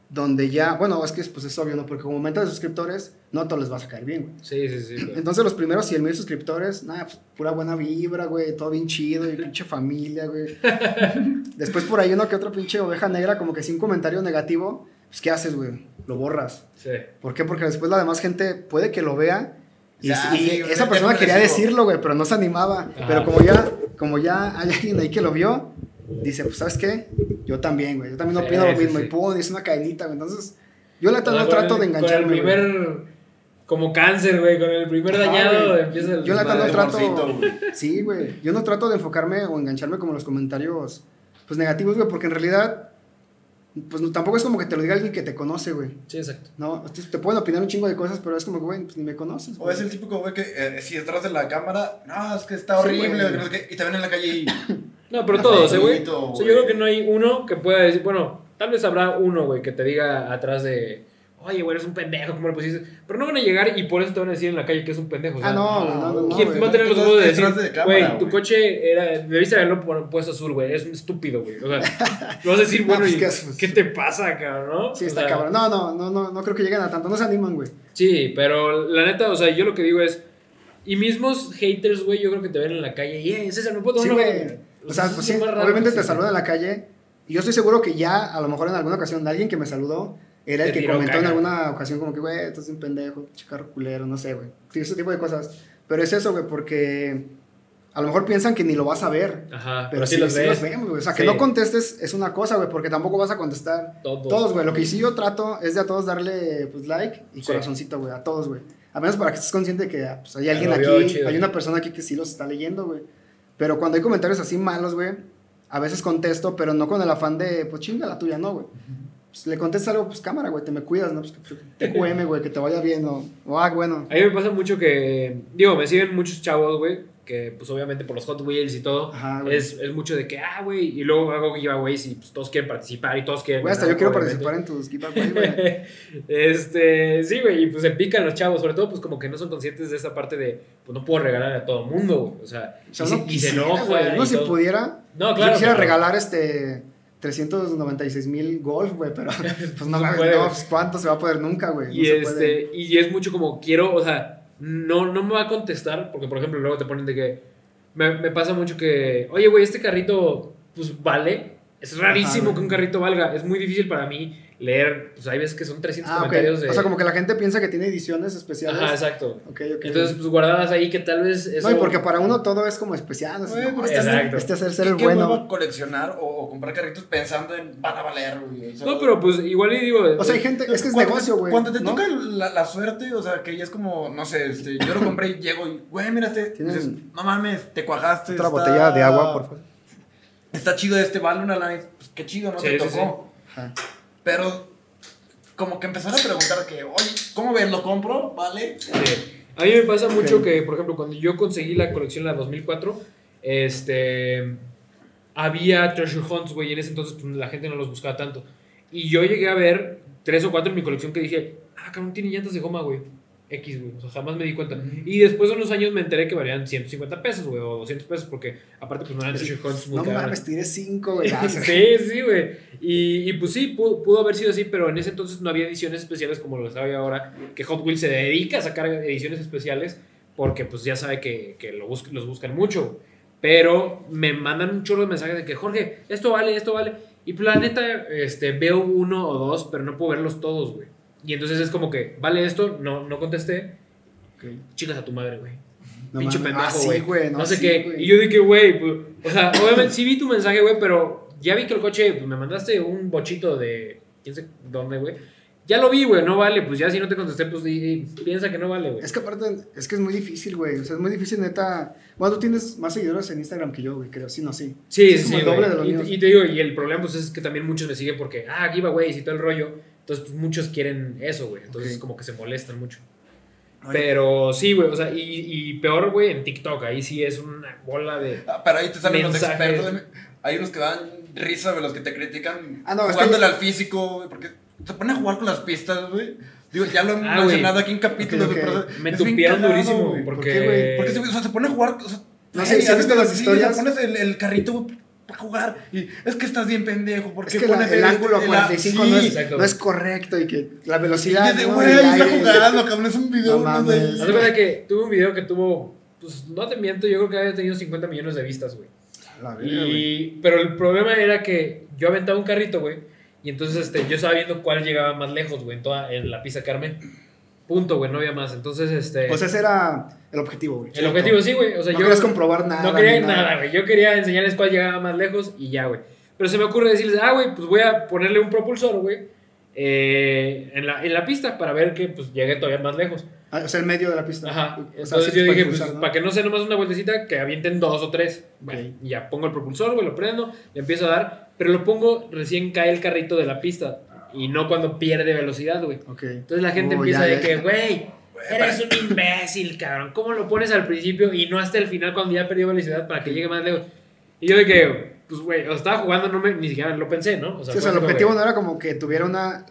Speaker 3: donde ya, bueno, es que pues es obvio, ¿no? Porque como aumenta de suscriptores, no a todos les vas a caer bien, güey.
Speaker 1: Sí, sí, sí. claro.
Speaker 3: Entonces los primeros 100 mil suscriptores, nada, pues pura buena vibra, güey, todo bien chido, y pinche familia, güey. *laughs* Después por ahí uno que otro pinche oveja negra, como que sin comentario negativo, pues ¿qué haces, güey? Lo borras.
Speaker 1: Sí.
Speaker 3: ¿Por qué? Porque después la demás gente puede que lo vea y, y
Speaker 2: sí,
Speaker 3: esa persona quería decirlo, güey, pero no se animaba.
Speaker 1: Ajá.
Speaker 3: Pero como ya, como ya hay alguien ahí que lo vio, dice, pues ¿sabes qué? Yo también, güey, yo también
Speaker 1: Sí,
Speaker 3: opino lo
Speaker 1: sí,
Speaker 3: mismo.
Speaker 1: sí.
Speaker 3: Y pum, dice una cadenita, güey. Entonces, yo la no trato
Speaker 1: el-
Speaker 3: de engancharme.
Speaker 1: Con el
Speaker 3: güey.
Speaker 1: primer. Como cáncer, güey. Con el primer dañado
Speaker 3: güey.
Speaker 1: empieza el.
Speaker 3: Yo la no trato.
Speaker 2: güey.
Speaker 3: Sí, güey. Yo no trato de enfocarme o engancharme como los comentarios pues negativos, güey, porque en realidad pues no- tampoco es como que te lo diga alguien que te conoce, güey.
Speaker 1: Sí, exacto.
Speaker 3: No, te te pueden opinar un chingo de cosas, pero es como que, güey, pues ni me conoces.
Speaker 2: O
Speaker 3: güey.
Speaker 2: es el típico güey que eh, si detrás de la cámara, no, es que está
Speaker 3: Sí,
Speaker 2: horrible,
Speaker 3: güey.
Speaker 2: sé qué, y te ven en la calle y
Speaker 1: No, pero
Speaker 2: Una
Speaker 1: todos, ¿eh, güey? O sea, yo creo que no hay uno que pueda decir, bueno, tal vez habrá uno, güey, que te diga atrás de, oye, güey, eres un pendejo, ¿cómo lo pusiste? Pero no van a llegar y por eso te van a decir en la calle que es un pendejo. o sea,
Speaker 3: Ah, no, no, no, no,
Speaker 1: ¿Quién va a tener los huevos de decir, güey, tu coche era, debiste haberlo pu- puesto azul, güey, es un estúpido, güey. O sea, tú *laughs* vas a decir,
Speaker 3: No,
Speaker 1: bueno,
Speaker 3: pues,
Speaker 1: ¿y
Speaker 3: ¿qué
Speaker 1: te pasa, cabrón? no?
Speaker 3: Sí,
Speaker 1: O
Speaker 3: está
Speaker 1: sea,
Speaker 3: cabrón. No, no, no, no, no creo que lleguen a tanto. No se animan, güey.
Speaker 1: Sí, pero la neta, o sea, yo lo que digo es, y mismos haters, güey, yo creo que te ven en la calle y, eh, César, ¿me puedo
Speaker 3: Sí,
Speaker 1: tomar una
Speaker 3: güey.
Speaker 1: foto?"
Speaker 3: O sea, pues
Speaker 1: es
Speaker 3: sí, obviamente te saludan en la calle. Y yo estoy seguro que ya, a lo mejor en alguna ocasión, alguien que me saludó era el que comentó en
Speaker 1: caca.
Speaker 3: alguna ocasión como que, güey, estás un pendejo, chicarro culero, no sé, güey. Sí, ese tipo de cosas. Pero es eso, güey, porque a lo mejor piensan que ni lo vas a ver.
Speaker 1: Ajá,
Speaker 3: Pero,
Speaker 1: pero, sí,
Speaker 3: sí,
Speaker 1: los
Speaker 3: sí los vemos, güey. O sea, que no contestes es una cosa, güey, porque tampoco vas a contestar
Speaker 1: Todos.
Speaker 3: todos, güey. Lo que sí yo trato es de a todos darle, pues, like y corazoncito, güey, a todos, güey. A menos para que estés consciente de que ah, pues, hay alguien
Speaker 1: vio,
Speaker 3: aquí,
Speaker 1: chido.
Speaker 3: hay una persona aquí que sí los está leyendo, güey. Pero cuando hay comentarios así malos, güey, a veces contesto, pero no con el afán de, pues, chinga la tuya, no, güey. Pues, le contestas algo, pues, cámara, güey, te me cuidas, ¿no? Pues, te QM, güey, que te vaya bien, o, o, ah, bueno.
Speaker 1: A mí me pasa mucho que, digo, me siguen muchos chavos, güey, que pues obviamente por los Hot Wheels y todo,
Speaker 3: Ajá,
Speaker 1: es, es mucho de que, ah, güey, y luego hago giveaways y pues todos quieren participar y todos quieren...
Speaker 3: Güey, hasta
Speaker 1: ganar,
Speaker 3: yo quiero
Speaker 1: obviamente.
Speaker 3: participar en tus giveaways, güey. *laughs*
Speaker 1: este, sí, güey, y pues se pican los chavos, sobre todo pues como que no son conscientes de esa parte de, pues no puedo regalar a todo mundo, güey, o sea,
Speaker 3: O sea,
Speaker 1: y,
Speaker 3: uno
Speaker 1: se, y se
Speaker 3: quisiera,
Speaker 1: enoja.
Speaker 3: Uno si
Speaker 1: todo.
Speaker 3: pudiera,
Speaker 1: No,
Speaker 3: yo
Speaker 1: claro.
Speaker 3: quisiera
Speaker 1: pero-
Speaker 3: regalar este 396 mil golf, güey, pero *laughs* pues no,
Speaker 1: No
Speaker 3: no, pues cuánto se va a poder nunca, güey. No
Speaker 1: Y, este, y es mucho como quiero, o sea, no, no me va a contestar, porque por ejemplo luego te ponen de que, me, me pasa mucho que, oye, güey, este carrito, pues vale, es rarísimo
Speaker 3: Ajá,
Speaker 1: que un carrito valga, es muy difícil para mí leer, pues hay veces que son 300
Speaker 3: Ah,
Speaker 1: comentarios de...
Speaker 3: O sea, como que la gente piensa que tiene ediciones especiales.
Speaker 1: Ajá, exacto.
Speaker 3: Ok, ok.
Speaker 1: Entonces, pues guardadas ahí que tal vez eso...
Speaker 3: no, y porque para uno todo es como especial. así,
Speaker 2: Güey,
Speaker 3: no,
Speaker 2: pero
Speaker 3: este, es-
Speaker 1: exacto.
Speaker 3: este es el ser
Speaker 2: ¿Qué,
Speaker 3: el
Speaker 2: qué
Speaker 3: bueno.
Speaker 2: coleccionar o, o comprar carritos pensando en van a valer, güey?
Speaker 1: No, pero pues igual y digo...
Speaker 3: O sea, hay gente, es que es negocio, güey.
Speaker 2: Cuando te
Speaker 3: ¿no?
Speaker 2: toca la, la suerte, o sea, que ya es como, no sé, este, yo lo compré y llego y, güey, mira este. Dices, no mames, te cuajaste.
Speaker 3: Otra
Speaker 2: está-
Speaker 3: botella de agua, por favor.
Speaker 2: Está chido este, vale una lana. Pues qué chido, no
Speaker 1: Sí,
Speaker 2: te
Speaker 1: sí,
Speaker 2: tocó.
Speaker 3: Ajá.
Speaker 2: Pero, como que empezaron a preguntar que, oye, ¿cómo ves? ¿Lo compro? ¿Vale?
Speaker 1: Sí. A mí me pasa mucho que, por ejemplo, cuando yo conseguí la colección la 2004, este había treasure hunts, güey, y en ese entonces pues, la gente no los buscaba tanto. Y yo llegué a ver tres o cuatro en mi colección que dije, ah, cabrón, tiene llantas de goma, güey. X, güey. O sea, jamás me di cuenta. Y después de unos años me enteré que valían 150 pesos, güey, o 200 pesos, porque aparte, pues no eran muy
Speaker 3: No mames, tiré 5, güey. *laughs*
Speaker 1: Sí, sí, güey. Y, y pues sí, pudo, pudo haber sido así, pero en ese entonces no había ediciones especiales como lo sabe ahora, que Hot Wheels se dedica a sacar ediciones especiales porque pues ya sabe que, que lo bus- los buscan mucho. Pero me mandan un chorro de mensajes de que, Jorge, esto vale, esto vale. Y pues la neta, este, veo uno o dos, pero no puedo verlos todos, güey. Y entonces es como que, vale esto, no, no contesté.
Speaker 3: Ok.
Speaker 1: Chicas a tu madre, güey.
Speaker 3: No
Speaker 1: Pinche
Speaker 3: mames.
Speaker 1: pendejo,
Speaker 3: Ah, sí,
Speaker 1: güey.
Speaker 3: güey,
Speaker 1: no,
Speaker 3: no,
Speaker 1: sé
Speaker 3: sí,
Speaker 1: qué.
Speaker 3: güey.
Speaker 1: Y yo dije, güey, pues, o sea, obviamente sí vi tu mensaje, güey, pero ya vi que el coche, pues me mandaste un bochito de, quién sé dónde, güey. ya lo vi, güey, no vale. Pues ya si no te contesté, pues di- di- piensa que no vale, güey.
Speaker 3: Es que aparte, es que es muy difícil, güey. O sea, es muy difícil, neta. Bueno, tú tienes más seguidores en Instagram que yo, güey, creo. Sí, no, sí.
Speaker 1: Sí,
Speaker 3: es
Speaker 1: sí,
Speaker 3: como el
Speaker 1: güey.
Speaker 3: doble de los
Speaker 1: y,
Speaker 3: míos.
Speaker 1: y te digo, y el problema pues es que también muchos me siguen porque, ah, giveaways y todo el rollo. Entonces, pues muchos quieren eso, güey. Entonces,
Speaker 3: Ok.
Speaker 1: como que se molestan mucho.
Speaker 2: Oye.
Speaker 1: Pero sí, güey, o sea, y, y peor, güey, en TikTok. Ahí sí es una bola de.
Speaker 2: Ah, Pero ahí te salen los expertos. de- Hay unos que dan risa, güey, los que te critican
Speaker 3: Ah, no, es
Speaker 2: jugándole
Speaker 3: que-
Speaker 2: al físico, güey, porque se ponen a jugar con las pistas, güey. Digo, ya lo hemos
Speaker 1: Ah,
Speaker 2: mencionado aquí en capítulos,
Speaker 3: Ok,
Speaker 2: güey,
Speaker 3: ok.
Speaker 2: pero
Speaker 1: Me tupieron durísimo,
Speaker 2: güey.
Speaker 1: porque.
Speaker 3: qué, güey?
Speaker 2: Porque se, o sea, se pone a jugar, o sea,
Speaker 3: No sé,
Speaker 2: ay,
Speaker 3: si has visto las historias.
Speaker 2: pones el, el carrito güey, para jugar y es que estás bien pendejo, porque
Speaker 3: Es que la- el ángulo a
Speaker 2: el-
Speaker 3: 45
Speaker 2: sí,
Speaker 3: no, es, no es correcto y que la
Speaker 2: y
Speaker 3: velocidad.
Speaker 2: dice,
Speaker 3: ¿no?
Speaker 2: güey,
Speaker 3: del
Speaker 2: está jugando, cabrón, es un video,
Speaker 3: No
Speaker 2: no,
Speaker 3: mames.
Speaker 2: sé.
Speaker 1: De cuenta que tuve un video que tuvo, pues no te miento, yo creo que había tenido 50 millones de vistas, güey.
Speaker 3: La.
Speaker 1: Y, pero el problema era que yo aventaba un carrito, güey. Y entonces este, yo estaba viendo cuál llegaba más lejos, güey, en toda en la pista Carmen. Punto, güey, no había más. Entonces, este.
Speaker 3: Pues ese era el objetivo, güey.
Speaker 1: el objetivo sí, güey. O sea,
Speaker 3: no
Speaker 1: yo.
Speaker 3: querías comprobar nada.
Speaker 1: no quería nada, güey. Yo quería enseñarles cuál llegaba más lejos y ya, güey. Pero se me ocurre decirles, ah, güey, pues voy a ponerle un propulsor, güey. eh, en, la, en la pista para ver que pues llegue todavía más lejos.
Speaker 3: Ah, o sea, el medio de la pista.
Speaker 1: Ajá.
Speaker 3: O sea,
Speaker 1: Entonces yo dije, pues
Speaker 3: ¿no?
Speaker 1: para que no sea nomás una vueltecita, que avienten dos o tres. Bueno, ya pongo el propulsor, güey, lo prendo, le empiezo a dar, pero lo pongo recién cae el carrito de la pista y no cuando pierde velocidad, güey. Entonces la gente
Speaker 3: Oh,
Speaker 1: empieza de que, güey, eres un imbécil, cabrón. ¿Cómo lo pones al principio y no hasta el final cuando ya perdió velocidad para que llegue más lejos? Y yo de que, pues, güey, o estaba jugando, no me, ni siquiera lo pensé, ¿no?
Speaker 3: Sí, o sea, el objetivo no era como que tuviera una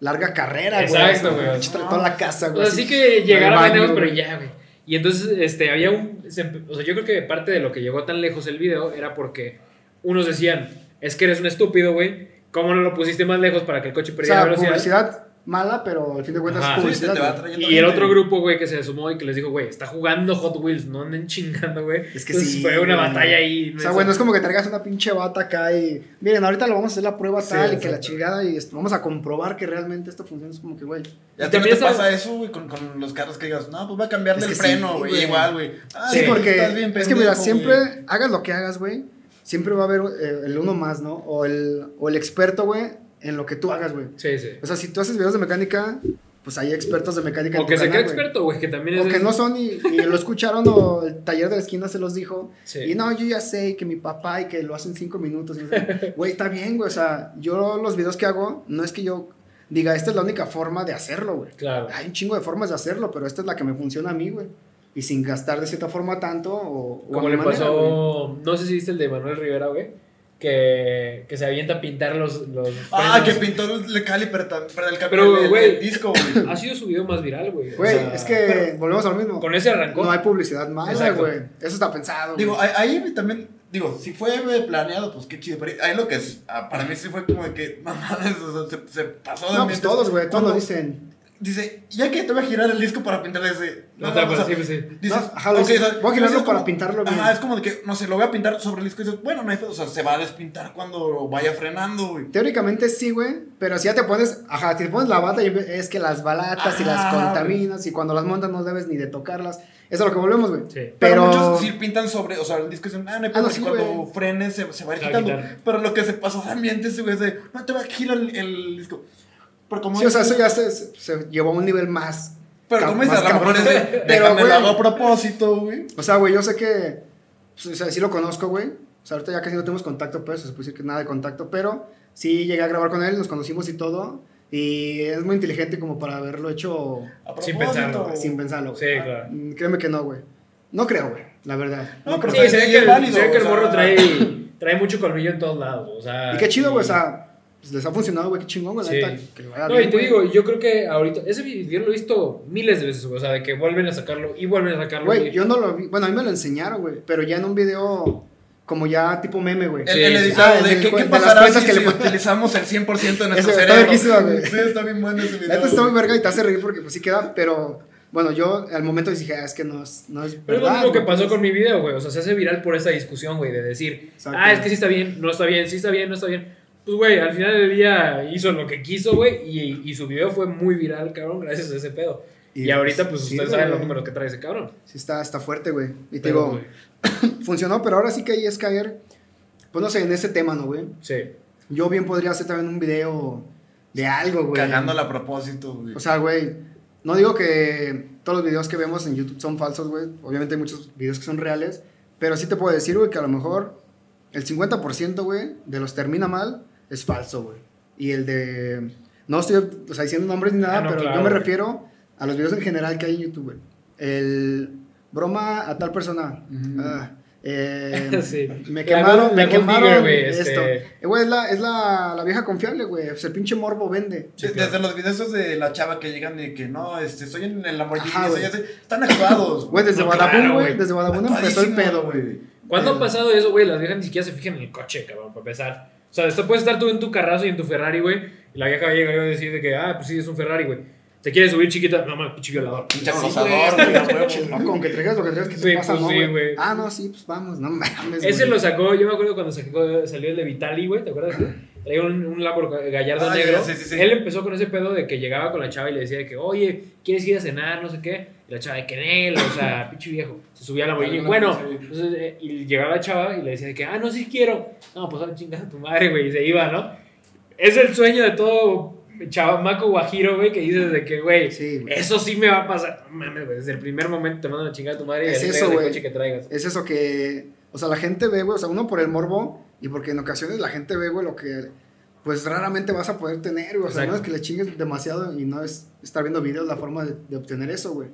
Speaker 3: larga carrera, güey.
Speaker 1: Exacto, güey.
Speaker 3: tra- Toda la casa,
Speaker 1: O
Speaker 3: güey.
Speaker 1: sea, sí que llegara más lejos, pero ya, güey. Y entonces, este, había un... o sea, yo creo que parte de lo que llegó tan lejos el video era porque unos decían, es que eres un estúpido, güey. ¿Cómo no lo pusiste más lejos para que el coche
Speaker 3: O
Speaker 1: perdiera
Speaker 3: sea,
Speaker 1: velocidad?
Speaker 3: publicidad mala, pero al fin de cuentas
Speaker 1: Ajá.
Speaker 2: Sí, va
Speaker 1: Y el otro grupo, güey, que se sumó y que les dijo, güey, está jugando Hot Wheels, no anden chingando, güey.
Speaker 3: Es que
Speaker 1: Entonces
Speaker 3: sí,
Speaker 1: Fue una
Speaker 3: güey.
Speaker 1: batalla ahí.
Speaker 3: O sea, bueno, es como que traigas una pinche bata acá y. Miren, ahorita lo vamos a hacer la prueba
Speaker 1: Sí,
Speaker 3: tal y que la chingada y esto- vamos a comprobar que realmente esto funciona. Es como que, güey.
Speaker 2: Ya
Speaker 1: Y
Speaker 2: te, no
Speaker 1: también
Speaker 2: te pasa eso, güey, con, con los carros que digas, no, pues voy a cambiarle
Speaker 3: Es
Speaker 2: el
Speaker 3: sí,
Speaker 2: freno, güey. Igual, güey. Ah,
Speaker 3: Sí,
Speaker 1: Sí,
Speaker 3: porque
Speaker 2: estás bien
Speaker 3: es que mira, siempre
Speaker 2: güey.
Speaker 3: hagas lo que hagas, güey. Siempre va a haber eh, el uno más, ¿no? O el, o el experto, güey, en lo que tú hagas, güey.
Speaker 1: Sí, sí.
Speaker 3: O sea, si tú haces videos de mecánica, pues hay expertos de mecánica en
Speaker 1: O
Speaker 3: tu
Speaker 1: que se
Speaker 3: canal,
Speaker 1: cree experto, güey, que también es...
Speaker 3: O que no son y, y lo escucharon o el taller de la esquina se los dijo.
Speaker 1: Sí.
Speaker 3: Y no, yo ya sé que mi papá y que lo hacen cinco minutos. *laughs* Güey, está bien, güey. O sea, yo los videos que hago, no es que yo diga, esta es la única forma de hacerlo, güey.
Speaker 1: Claro.
Speaker 3: Hay un chingo de formas de hacerlo, pero esta es la que me funciona a mí, güey. Y sin gastar de cierta forma tanto o...
Speaker 1: Como le
Speaker 3: manera, güey.
Speaker 1: pasó, no sé si viste el de Manuel Rivera, güey, que, que se avienta a pintar los, los
Speaker 2: Ah, que pintó el caliper, pero el,
Speaker 1: Pero,
Speaker 2: el-
Speaker 1: güey,
Speaker 2: el disco, güey. *laughs*
Speaker 1: Ha sido su video más viral, güey. O
Speaker 3: Güey,
Speaker 1: sea,
Speaker 3: es que volvemos a lo mismo.
Speaker 1: Con ese arrancó.
Speaker 3: No hay publicidad güey. Eso está pensado.
Speaker 2: Digo,
Speaker 3: güey.
Speaker 2: ahí, también, digo, si fue planeado, pues qué chido. Pero ahí lo que es, ah, para mí sí fue como de que, *laughs* mamadas, o sea, se, se pasó de
Speaker 3: no, pues todos, güey. Todos lo dicen.
Speaker 2: Dice, ya que te voy a girar el disco para pintarle ese.
Speaker 1: No, tal,
Speaker 2: o sea,
Speaker 1: sí, pues sí.
Speaker 2: Dices,
Speaker 3: No, ajá, lo
Speaker 2: ok,
Speaker 3: dices,
Speaker 2: o sea,
Speaker 3: voy a girarlo
Speaker 2: es como-
Speaker 3: para pintarlo bien.
Speaker 2: Ajá, es como de que, no sé, lo voy a pintar sobre el disco y dices, bueno, no hay pedo, o sea, se va a despintar cuando vaya frenando, güey.
Speaker 3: Teóricamente sí, güey, pero si ya te pones, ajá, si te pones la bata y es que las balatas y las
Speaker 2: Ah,
Speaker 3: contaminas y cuando las montas no debes ni de tocarlas. Eso es a lo que volvemos, güey.
Speaker 1: Sí.
Speaker 2: Pero,
Speaker 3: Pero,
Speaker 2: muchos sí pintan sobre, o sea, el disco dicen, ah, no hay
Speaker 3: Ah,
Speaker 2: pedo,
Speaker 3: no,
Speaker 2: que
Speaker 3: sí,
Speaker 2: cuando
Speaker 3: güey.
Speaker 2: frenes se, se va a ir quitando. Pero lo que se pasó también güey es de, no te va a girar el, el disco. Pero como
Speaker 3: sí, o sea, eso ya se, se- se llevó a un nivel más.
Speaker 2: Pero como dices, a lo mejor es
Speaker 3: cabrón.
Speaker 2: de,
Speaker 3: Pero,
Speaker 2: lo
Speaker 3: güey,
Speaker 2: hago a propósito, güey.
Speaker 3: O sea, güey, yo sé que, pues, o sea, sí lo conozco, güey. O sea, ahorita ya casi no tenemos contacto, pues, se puede decir que nada de contacto, pero sí llegué a grabar con él, nos conocimos y todo. Y es muy inteligente como para haberlo hecho
Speaker 2: A
Speaker 1: Sin pensarlo,
Speaker 2: güey.
Speaker 3: sin pensarlo.
Speaker 1: Sí, claro.
Speaker 3: Mm, Créeme que no, güey. No creo, güey, la verdad.
Speaker 2: No, pero
Speaker 1: Sí, se ve que, el-
Speaker 2: válido,
Speaker 1: se ve que el
Speaker 2: o sea,
Speaker 1: morro trae, trae mucho colmillo en todos lados. O sea,
Speaker 3: Y qué chido, güey,
Speaker 1: y-
Speaker 3: o sea, pues les ha funcionado, güey, qué chingón, güey,
Speaker 1: Sí.
Speaker 3: neta, que le vaya
Speaker 1: No,
Speaker 3: bien,
Speaker 1: y te
Speaker 3: güey.
Speaker 1: digo, yo creo que ahorita, ese video lo he visto miles de veces, güey, o sea, de que vuelven a sacarlo y vuelven a sacarlo.
Speaker 3: Güey, yo no lo vi, bueno, a mí me lo enseñaron, güey, pero ya en un video como ya tipo meme, güey.
Speaker 2: El,
Speaker 1: Sí,
Speaker 2: el editado
Speaker 3: Ah,
Speaker 2: de qué, qué
Speaker 3: de las
Speaker 2: pasará si,
Speaker 3: que le
Speaker 2: si
Speaker 3: pon-
Speaker 2: utilizamos el 100% de *laughs* nuestro
Speaker 3: está
Speaker 2: cerebro.
Speaker 3: verguísima, güey.
Speaker 2: Sí, está bien bueno ese video.
Speaker 3: Neta está muy verga y te hace reír porque pues sí queda, pero bueno, yo al momento dije, ah, es que no es, no es
Speaker 1: Pero es lo
Speaker 3: verdad,
Speaker 1: mismo que pasó
Speaker 3: pues,
Speaker 1: con mi video, güey. O sea, se hace viral por esa discusión, güey, de decir,
Speaker 3: Exacto.
Speaker 1: ah, es que sí está bien, no está bien, sí está bien, no está bien. Pues, güey, al final del día hizo lo que quiso, güey, y, y su video fue muy viral, cabrón, gracias a ese pedo. Y, ahorita, pues,
Speaker 3: sí,
Speaker 1: ustedes saben los números que trae ese cabrón.
Speaker 3: Sí está, está fuerte, güey. Y te digo, *coughs* funcionó, pero ahora sí que ahí es caer, pues no sé, en ese tema, ¿no, güey?
Speaker 1: Sí.
Speaker 3: Yo bien podría hacer también un video de algo, güey.
Speaker 2: Cagándola a propósito, güey.
Speaker 3: O sea, güey, no digo que todos los videos que vemos en YouTube son falsos, güey. Obviamente hay muchos videos que son reales. Pero sí te puedo decir, güey, que a lo mejor el 50%, güey, de los termina mal es falso, güey. Y el de... No estoy o sea, diciendo nombres ni nada,
Speaker 1: Ah, no,
Speaker 3: pero
Speaker 1: claro,
Speaker 3: yo me refiero a los videos en general que hay en YouTube, güey. El broma a tal persona. Ah, eh, *laughs*
Speaker 1: Sí.
Speaker 3: Me quemaron, me quemaron
Speaker 1: Digger, güey,
Speaker 3: esto.
Speaker 1: este-
Speaker 3: Eh, güey, es la, es la, la vieja confiable, güey. O sea, el pinche morbo vende.
Speaker 2: Sí, Desde los videos de la chava que llegan de que no, este, estoy en el Lamborghini,
Speaker 3: Ajá,
Speaker 2: están actuados. *laughs*
Speaker 3: Güey, desde
Speaker 1: No,
Speaker 3: Badabun, güey. Desde Badabun empezó el pedo, güey.
Speaker 1: ¿Cuándo ha pasado eso, güey? Las viejas ni siquiera se fijan en el coche, cabrón, para empezar. O sea, esto puedes estar tú en tu carrazo y en tu Ferrari, güey, y la vieja va a llegar y va a decir de que, ah, pues sí, es un Ferrari, güey. ¿Te quieres subir chiquita? No, mames, pinche violador.
Speaker 2: Pinche
Speaker 3: güey, *laughs* loco, Con que traigas lo que traigas, que
Speaker 1: Sí,
Speaker 3: te pasa,
Speaker 1: pues
Speaker 3: no,
Speaker 1: sí,
Speaker 3: güey?
Speaker 1: güey.
Speaker 3: Ah, no, sí, pues vamos, no mames,
Speaker 1: Ese
Speaker 3: güey.
Speaker 1: lo sacó, yo me acuerdo cuando sacó, salió el de Vitali, güey, ¿te acuerdas? Traía un, un gallardo
Speaker 2: Ah,
Speaker 1: negro.
Speaker 2: sí, sí, sí.
Speaker 1: Él empezó con ese pedo de que llegaba con la chava y le decía de que, oye, ¿quieres ir a cenar? No sé qué. Y la chava de que Nel, o sea, *laughs* pinche viejo. Se subía a la Lamborghini.
Speaker 2: No,
Speaker 1: Bueno, entonces, eh, y llegaba la chava y le decía de que, ah, no, sí quiero. No, pues ahora chingas a tu madre, güey, y se iba, ¿no? Es el sueño de todo chavaco guajiro, güey, que dices de que, güey,
Speaker 3: Sí,
Speaker 1: eso sí me va a pasar. No Mames, güey, desde el primer momento te mandan a chingar a tu madre y
Speaker 3: Es
Speaker 1: ahí
Speaker 3: eso,
Speaker 1: el coche que traigas.
Speaker 3: Es eso que, o sea, la gente ve, güey, o sea, uno por el morbo y porque en ocasiones la gente ve, güey, lo que pues raramente vas a poder tener, güey. O sea, no es que le chingues demasiado y no es estar viendo videos la forma de, de obtener eso, güey.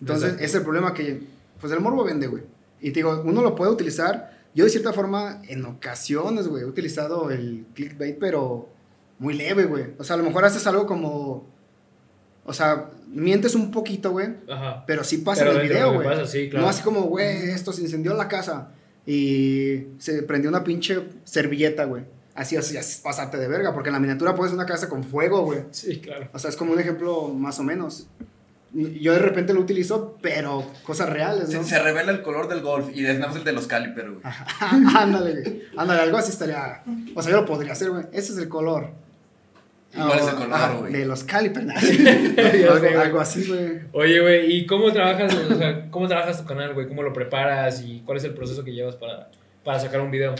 Speaker 3: Entonces,
Speaker 1: Exacto.
Speaker 3: es el problema que, pues el morbo vende, güey. Y te digo, uno lo puede utilizar, yo de cierta forma, en ocasiones, güey, he utilizado el clickbait, pero muy leve, güey. O sea, a lo mejor haces algo como, o sea, mientes un poquito, güey, pero sí pasa
Speaker 1: Pero
Speaker 3: en el video, güey.
Speaker 1: sí, claro.
Speaker 3: No así como, güey, esto se incendió la casa y se prendió una pinche servilleta, güey. Así, así, es pasarte de verga, porque en la miniatura puedes una casa con fuego, güey.
Speaker 1: Sí, claro.
Speaker 3: O sea, es como un ejemplo más o menos. Yo de repente lo utilizo, pero cosas reales, ¿no?
Speaker 2: Se, se revela el color del golf y desnamos el de los caliper, güey. *laughs*
Speaker 3: ándale, güey. Ándale, algo así estaría. O sea, yo lo podría hacer, güey. Ese es el color.
Speaker 2: ¿Y cuál es el
Speaker 3: Ah,
Speaker 2: color,
Speaker 3: ajá,
Speaker 2: güey?
Speaker 3: De los
Speaker 1: sé, *laughs*
Speaker 3: algo, algo así, güey.
Speaker 1: Oye, güey, ¿y cómo trabajas, o sea, cómo trabajas tu canal, güey? ¿Cómo lo preparas y cuál es el proceso que llevas para, para sacar un video?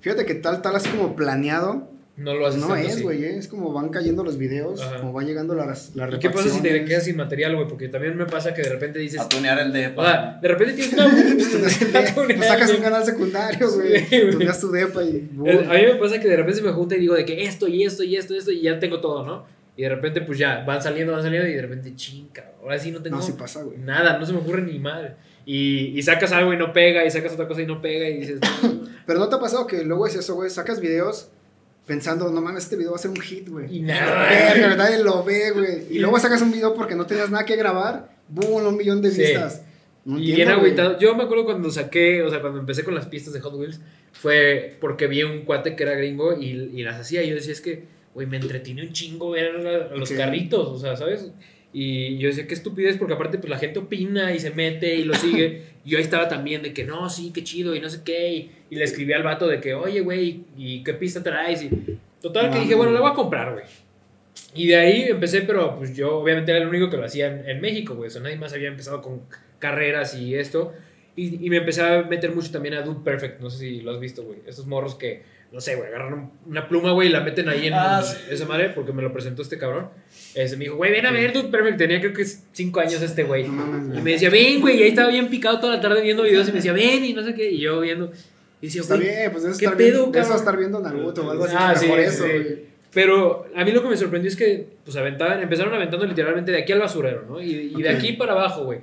Speaker 3: Fíjate que tal, tal así como planeado.
Speaker 1: No lo haces
Speaker 3: No
Speaker 1: tanto
Speaker 3: es, güey, es como van cayendo los videos,
Speaker 1: Ajá.
Speaker 3: como van llegando las, las
Speaker 1: ¿Y qué pasa si te quedas sin material, güey? Porque también me pasa que de repente dices...
Speaker 2: A tunear el de.
Speaker 1: O sea, de repente tienes una...
Speaker 3: Pues *laughs* *laughs* sacas un canal secundario, güey.
Speaker 1: Sí.
Speaker 3: Tuneas tu depa y.
Speaker 1: Eh, A mí me pasa que de repente se me junta y digo de que esto y esto y esto y esto y ya tengo todo, ¿no? Y de repente pues ya van saliendo, van saliendo y de repente chinga, ahora sí no tengo
Speaker 3: No, sí pasa, güey.
Speaker 1: nada, no se me ocurre ni madre. Y, y sacas algo y no pega y sacas otra cosa y no pega y dices, *laughs*
Speaker 3: Pero no te ha pasado que luego es eso, güey. Sacas videos pensando, no mames, este video va a ser un hit, güey.
Speaker 1: y nada.
Speaker 3: Verga, nadie lo ve, güey. Y luego sacas un video porque no tenías nada que grabar, boom, un millón de
Speaker 1: Sí.
Speaker 3: vistas. No
Speaker 1: Y bien agüitado. Yo me acuerdo cuando saqué, o sea, cuando empecé con las pistas de Hot Wheels, fue porque vi un cuate que era gringo y, y las hacía. Y yo decía, es que, güey, me entretiene un chingo ver a los carritos, o sea, ¿sabes? Y yo decía, qué estupidez, porque aparte, pues la gente opina y se mete y lo sigue. *laughs* yo ahí estaba también de que, no, sí, qué chido y no sé qué. Y, y le escribí al vato de que, oye, güey, ¿y qué pista traes? Y total, que dije, bueno, la voy a comprar, güey. Y de ahí empecé, pero pues yo obviamente era el único que lo hacía en, en México, güey. O sea, nadie más había empezado con carreras y esto. Y, y me empecé a meter mucho también a Dude Perfect. No sé si lo has visto, güey. Estos morros que, no sé, güey, agarran un- una pluma, güey, y la meten ahí en
Speaker 2: Ah,
Speaker 1: esa madre, porque me lo presentó este cabrón. Ese me dijo, güey, ven a ver Dude Perfect. Tenía creo que cinco años este güey. Y me decía, ven, güey. Y ahí estaba bien picado toda la tarde viendo videos. Y me decía, ven, y no sé qué. Y yo viendo. Y decía,
Speaker 3: Está bien, pues eso
Speaker 1: ¿qué
Speaker 3: estar,
Speaker 1: pedo,
Speaker 3: viendo, de eso estar viendo Naruto o algo así.
Speaker 1: Ah, sí,
Speaker 3: por eso,
Speaker 1: sí.
Speaker 3: güey.
Speaker 1: Pero a mí lo que me sorprendió es que, pues, aventaban, empezaron aventando literalmente de aquí al basurero, ¿no? Y, y de
Speaker 3: Ok.
Speaker 1: aquí para abajo, güey.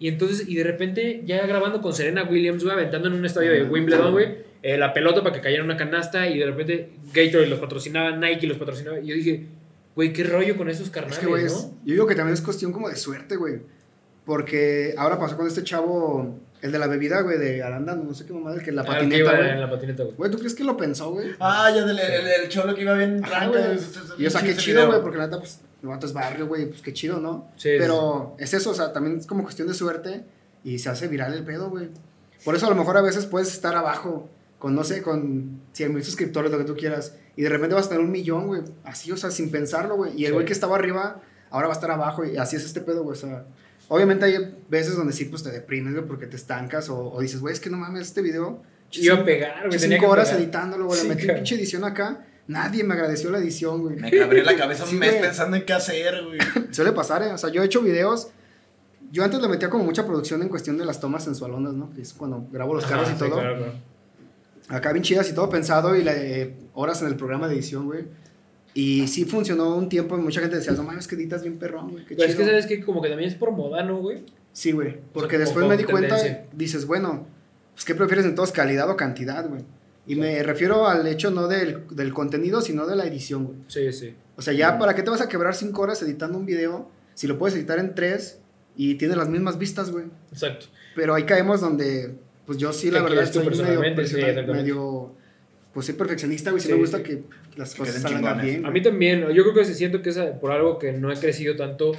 Speaker 1: Y entonces, y de repente, ya grabando con Serena Williams, güey, aventando en un estadio de Wimbledon, güey, eh, la pelota para que cayera en una canasta, y de repente Gatorade los patrocinaba, Nike los patrocinaba, y yo dije, güey, qué rollo con esos carnales,
Speaker 3: Es que, güey, es-
Speaker 1: ¿no?
Speaker 3: yo digo que también es cuestión como de suerte, güey. Porque ahora pasó con este chavo, el de la bebida, güey, de Arándano, no sé qué mamada, el que la
Speaker 1: Ah,
Speaker 3: patineta, güey.
Speaker 1: en la patineta, güey.
Speaker 3: Güey, ¿tú crees que lo pensó, güey?
Speaker 2: Ah, ya del el, el cholo que iba bien eso-
Speaker 3: Y o sea, qué chido, güey, porque la neta, pues, el vato es barrio, güey, pues qué chido, ¿no?
Speaker 1: Sí,
Speaker 3: Pero es eso, o sea, también es como cuestión de suerte y se hace viral el pedo, güey. Por eso a lo mejor a veces puedes estar abajo con, no sé, con 100 mil suscriptores, lo que tú quieras, y de repente vas a tener un millón, güey, así, o sea, sin pensarlo, güey. Y el
Speaker 1: Sí.
Speaker 3: güey que estaba arriba, ahora va a estar abajo, y así es este pedo, güey, o sea. Obviamente hay veces donde sí, pues te deprimes, güey, porque te estancas, o, o dices, güey, es que no mames, este video.
Speaker 1: Iba a pegar, güey.
Speaker 3: Cinco
Speaker 1: que
Speaker 3: horas
Speaker 1: pegar.
Speaker 3: editándolo, güey.
Speaker 1: Sí,
Speaker 3: le metí
Speaker 1: cabrón.
Speaker 3: pinche edición acá. Nadie me agradeció la edición, güey.
Speaker 2: Me cabré la cabeza un
Speaker 3: Sí,
Speaker 2: mes
Speaker 3: güey.
Speaker 2: pensando en qué hacer, güey. *laughs*
Speaker 3: Suele pasar, ¿eh? O sea, yo he hecho videos. Yo antes le metía como mucha producción en cuestión de las tomas sensualonas, ¿no? Que es cuando grabo los carros
Speaker 1: Ajá,
Speaker 3: y
Speaker 1: sí,
Speaker 3: todo.
Speaker 1: claro, claro.
Speaker 3: Acá bien chidas y todo pensado y le- horas en el programa de edición, güey. Y sí funcionó un tiempo y mucha gente decía, no mames, que editas bien perrón, güey. Qué
Speaker 1: Pero es que
Speaker 3: chido".
Speaker 1: sabes que como que también es por moda, ¿no, güey?
Speaker 3: Sí, güey. Porque después me di cuenta, dices, bueno, pues ¿qué prefieres entonces, calidad o cantidad, güey? Y me refiero al hecho no del, del contenido, sino de la edición, güey.
Speaker 1: Sí, sí.
Speaker 3: O sea, ya, ¿para qué te vas a quebrar cinco horas editando un video si lo puedes editar en tres y tiene las mismas vistas, güey?
Speaker 1: Exacto.
Speaker 3: Pero ahí caemos donde, pues yo sí, la
Speaker 1: ¿Qué
Speaker 3: verdad, estoy medio?
Speaker 1: Sí,
Speaker 3: medio, pues soy perfeccionista, güey. Sí,
Speaker 1: Sí,
Speaker 3: me gusta
Speaker 1: sí.
Speaker 3: que las
Speaker 2: Que
Speaker 3: cosas salgan
Speaker 2: chingones.
Speaker 3: bien.
Speaker 1: A mí también, yo creo que sí siento que es por algo que no he crecido tanto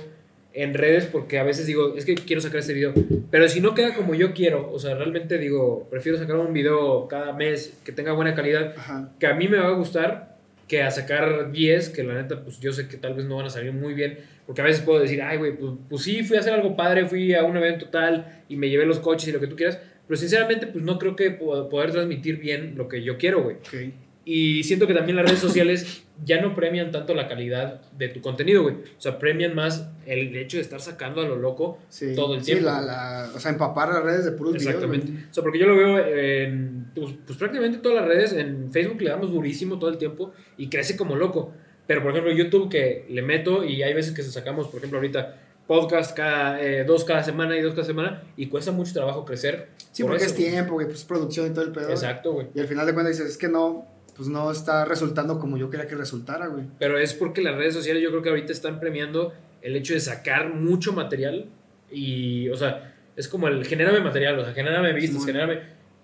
Speaker 1: en redes porque a veces digo, es que quiero sacar este video, pero si no queda como yo quiero, o sea, realmente digo, prefiero sacar un video cada mes que tenga buena calidad,
Speaker 3: Ajá.
Speaker 1: que a mí me va a gustar que a sacar 10, que la neta, pues yo sé que tal vez no van a salir muy bien, porque a veces puedo decir, ay, güey, pues, pues sí, fui a hacer algo padre, fui a un evento tal y me llevé los coches y lo que tú quieras, pero sinceramente, pues no creo que poder transmitir bien lo que yo quiero, güey.
Speaker 3: Ok.
Speaker 1: Y siento que también las redes sociales ya no premian tanto la calidad de tu contenido, güey. O sea, premian más el hecho de estar sacando a lo loco
Speaker 3: Sí.
Speaker 1: todo el
Speaker 3: Sí,
Speaker 1: tiempo.
Speaker 3: la, la- o sea, empapar las redes de puros videos.
Speaker 1: Exactamente.
Speaker 3: güey.
Speaker 1: O sea, porque yo lo veo en pues, pues, prácticamente todas las redes. En Facebook le damos durísimo todo el tiempo y crece como loco. Pero, por ejemplo, YouTube que le meto y hay veces que se sacamos, por ejemplo, ahorita podcast cada, eh, dos cada semana y dos cada semana y cuesta mucho trabajo crecer.
Speaker 3: Sí,
Speaker 1: por
Speaker 3: porque
Speaker 1: eso,
Speaker 3: es tiempo, güey, pues producción y todo el pedo.
Speaker 1: Exacto, güey.
Speaker 3: Y al final de cuentas dices, es que no, pues no está resultando como yo quería que resultara, güey.
Speaker 1: Pero es porque las redes sociales yo creo que ahorita están premiando el hecho de sacar mucho material y, o sea, es como el genérame material, o sea, genérame vistas, genérame...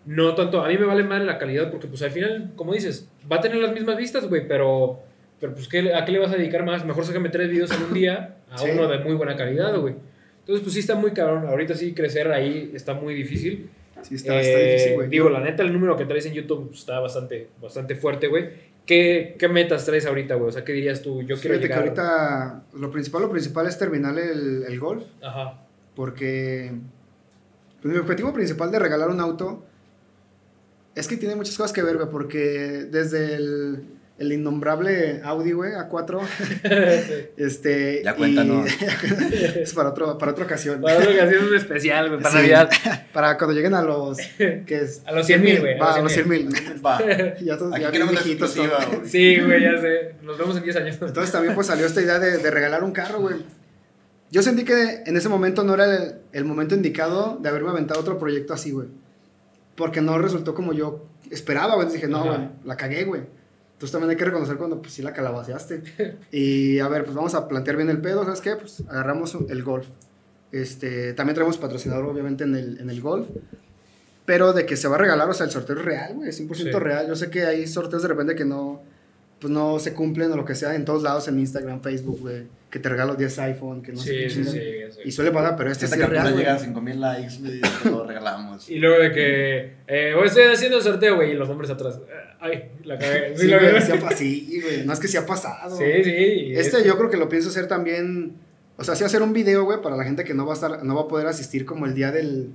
Speaker 1: No tanto, a mí me vale más la calidad porque pues al final, como dices, va a tener las mismas vistas, güey, pero, pero pues ¿qué, ¿a qué le vas a dedicar más? Mejor sácame tres videos en un día a
Speaker 3: Sí.
Speaker 1: uno de muy buena calidad, güey. Entonces pues sí está muy cabrón, ahorita sí crecer ahí está muy difícil.
Speaker 3: Sí, está, está
Speaker 1: Eh,
Speaker 3: difícil, güey.
Speaker 1: Digo, la neta, el número que traes en YouTube pues, está bastante, bastante fuerte, güey. ¿Qué, ¿Qué metas traes ahorita, güey? O sea, ¿qué dirías tú? Yo quiero
Speaker 3: Fíjate que
Speaker 1: llegar...
Speaker 3: ahorita lo principal, lo principal es terminar el, el golf,
Speaker 1: Ajá.
Speaker 3: porque pues, mi objetivo principal de regalar un auto es que tiene muchas cosas que ver, güey, porque desde el, el innombrable Audi, güey, A4, *laughs* este...
Speaker 2: Ya
Speaker 3: y-
Speaker 2: cuéntanos. *laughs*
Speaker 3: es para, otro, para otra ocasión.
Speaker 1: Para otra ocasión un especial, güey, para
Speaker 3: Sí.
Speaker 1: Navidad. *laughs*
Speaker 3: Para cuando lleguen a los... ¿qué es?
Speaker 1: A los 100,000, güey, a
Speaker 3: Va,
Speaker 1: los
Speaker 3: a los 100 mil.
Speaker 2: Va.
Speaker 3: ya todos
Speaker 2: Aquí
Speaker 3: ya bien
Speaker 2: queremos la
Speaker 3: viejitos
Speaker 2: güey.
Speaker 1: Sí, güey, ya sé. Nos vemos en 10 años.
Speaker 3: Entonces también pues salió esta idea de, de regalar un carro, güey. Yo sentí que en ese momento no era el, el momento indicado de haberme aventado otro proyecto así, güey. Porque no resultó como yo esperaba, güey. Entonces dije, no,
Speaker 1: Ajá.
Speaker 3: güey, la cagué, güey. Entonces también hay que reconocer cuando pues sí la calabaceaste. Y a ver, pues vamos a plantear bien el pedo, ¿sabes qué? Pues agarramos el golf. Este, también traemos patrocinador obviamente en el, en el golf. Pero de que se va a regalar, o sea, el sorteo es real, güey, es 100%
Speaker 1: Sí.
Speaker 3: real. Yo sé que hay sorteos de repente que no, pues no se cumplen o lo que sea en todos lados, en Instagram, Facebook, güey, que te regalo 10 iPhone, que no sé
Speaker 1: Sí,
Speaker 3: qué
Speaker 1: sí, sí.
Speaker 3: Y suele pasar, pero este
Speaker 2: Esta
Speaker 3: sí es real,
Speaker 2: llega a
Speaker 3: güey.
Speaker 2: 5000 likes, güey, te lo regalamos.
Speaker 1: Y luego de que, eh, hoy estoy haciendo el sorteo, güey, y los nombres atrás. Ay, la cagué. Sí,
Speaker 3: güey, sí sí, güey, no es que sí ha pasado.
Speaker 1: Sí, sí. y
Speaker 3: Este
Speaker 1: es-
Speaker 3: yo creo que lo pienso hacer también, o sea, sí hacer un video, güey, para la gente que no va a estar, no va a poder asistir como el día del,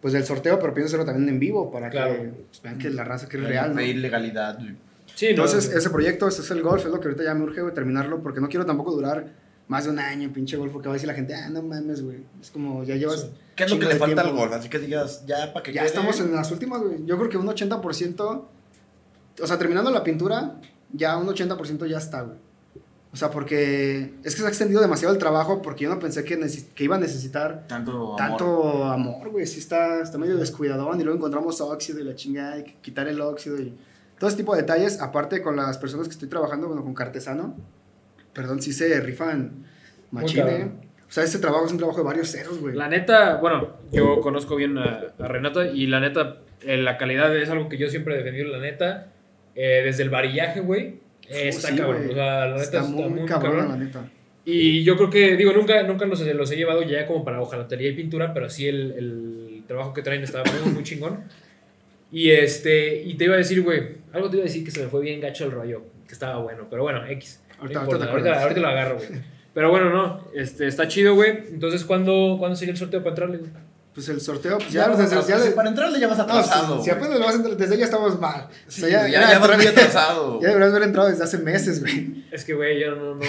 Speaker 3: pues del sorteo, pero pienso hacerlo también en vivo para
Speaker 1: Claro.
Speaker 3: que pues, vean que la raza que es real, ¿no?
Speaker 2: Fe y legalidad, güey.
Speaker 1: Sí, no,
Speaker 3: Entonces, ese proyecto, ese es el golf, es lo que ahorita ya me urge, güey, terminarlo, porque no quiero tampoco durar más de un año en pinche golf, porque va a decir la gente, ah, no mames, güey. Es como, ya llevas.
Speaker 1: Sí.
Speaker 2: ¿Qué es lo que le falta al
Speaker 3: tiempo.
Speaker 2: golf? Así que digas, ya para que
Speaker 3: Ya
Speaker 2: quede.
Speaker 3: estamos en las últimas, güey. Yo creo que un 80%, o sea, terminando la pintura, ya un 80% ya está, güey. O sea, porque es que se ha extendido demasiado el trabajo, porque yo no pensé que, neces- que iba a necesitar
Speaker 2: Tanto amor.
Speaker 3: tanto amor, güey. Sí está, está medio descuidadón y luego encontramos óxido y la chingada, hay que quitar el óxido y todo ese tipo de detalles. Aparte con las personas que estoy trabajando, bueno, con Cartesano, perdón, sí se rifan machine. O sea, este trabajo es un trabajo de varios ceros, güey.
Speaker 1: La neta, bueno, yo conozco bien a, a Renata y la neta, eh, la calidad es algo que yo siempre he defendido, la neta. Eh, desde el varillaje, güey, eh, está
Speaker 3: Sí,
Speaker 1: cabrón. O sea, la neta
Speaker 3: está,
Speaker 1: está,
Speaker 3: muy,
Speaker 1: muy,
Speaker 3: cabrón,
Speaker 1: cabrón.
Speaker 3: la neta.
Speaker 1: Y yo creo que, digo, nunca, nunca los, los he llevado ya como para hojalatería y pintura, pero sí el, el trabajo que traen está muy, muy chingón. Y este, y te iba a decir, güey, algo te iba a decir que se me fue bien gacho el rollo, que estaba bueno, pero bueno, X. No
Speaker 3: Ahorita-
Speaker 1: importa,
Speaker 3: ahorita
Speaker 1: ahorita, ahorita lo agarro, güey. Pero bueno, no, este, está chido, güey. Entonces, ¿cuándo, ¿cuándo sería el sorteo para entrarle, güey?
Speaker 3: Pues el sorteo, pues
Speaker 2: Ya,
Speaker 3: ya, ya
Speaker 2: Si
Speaker 3: le-
Speaker 2: para entrarle ya vas
Speaker 3: no,
Speaker 2: atrasado.
Speaker 3: si, si apenas lo vas a entrar, desde ahí ya estamos mal. O sea,
Speaker 2: ya, ya, vas muy atrasado. *laughs*
Speaker 3: ya deberías haber entrado desde hace meses, güey.
Speaker 1: Es que, güey, yo no. no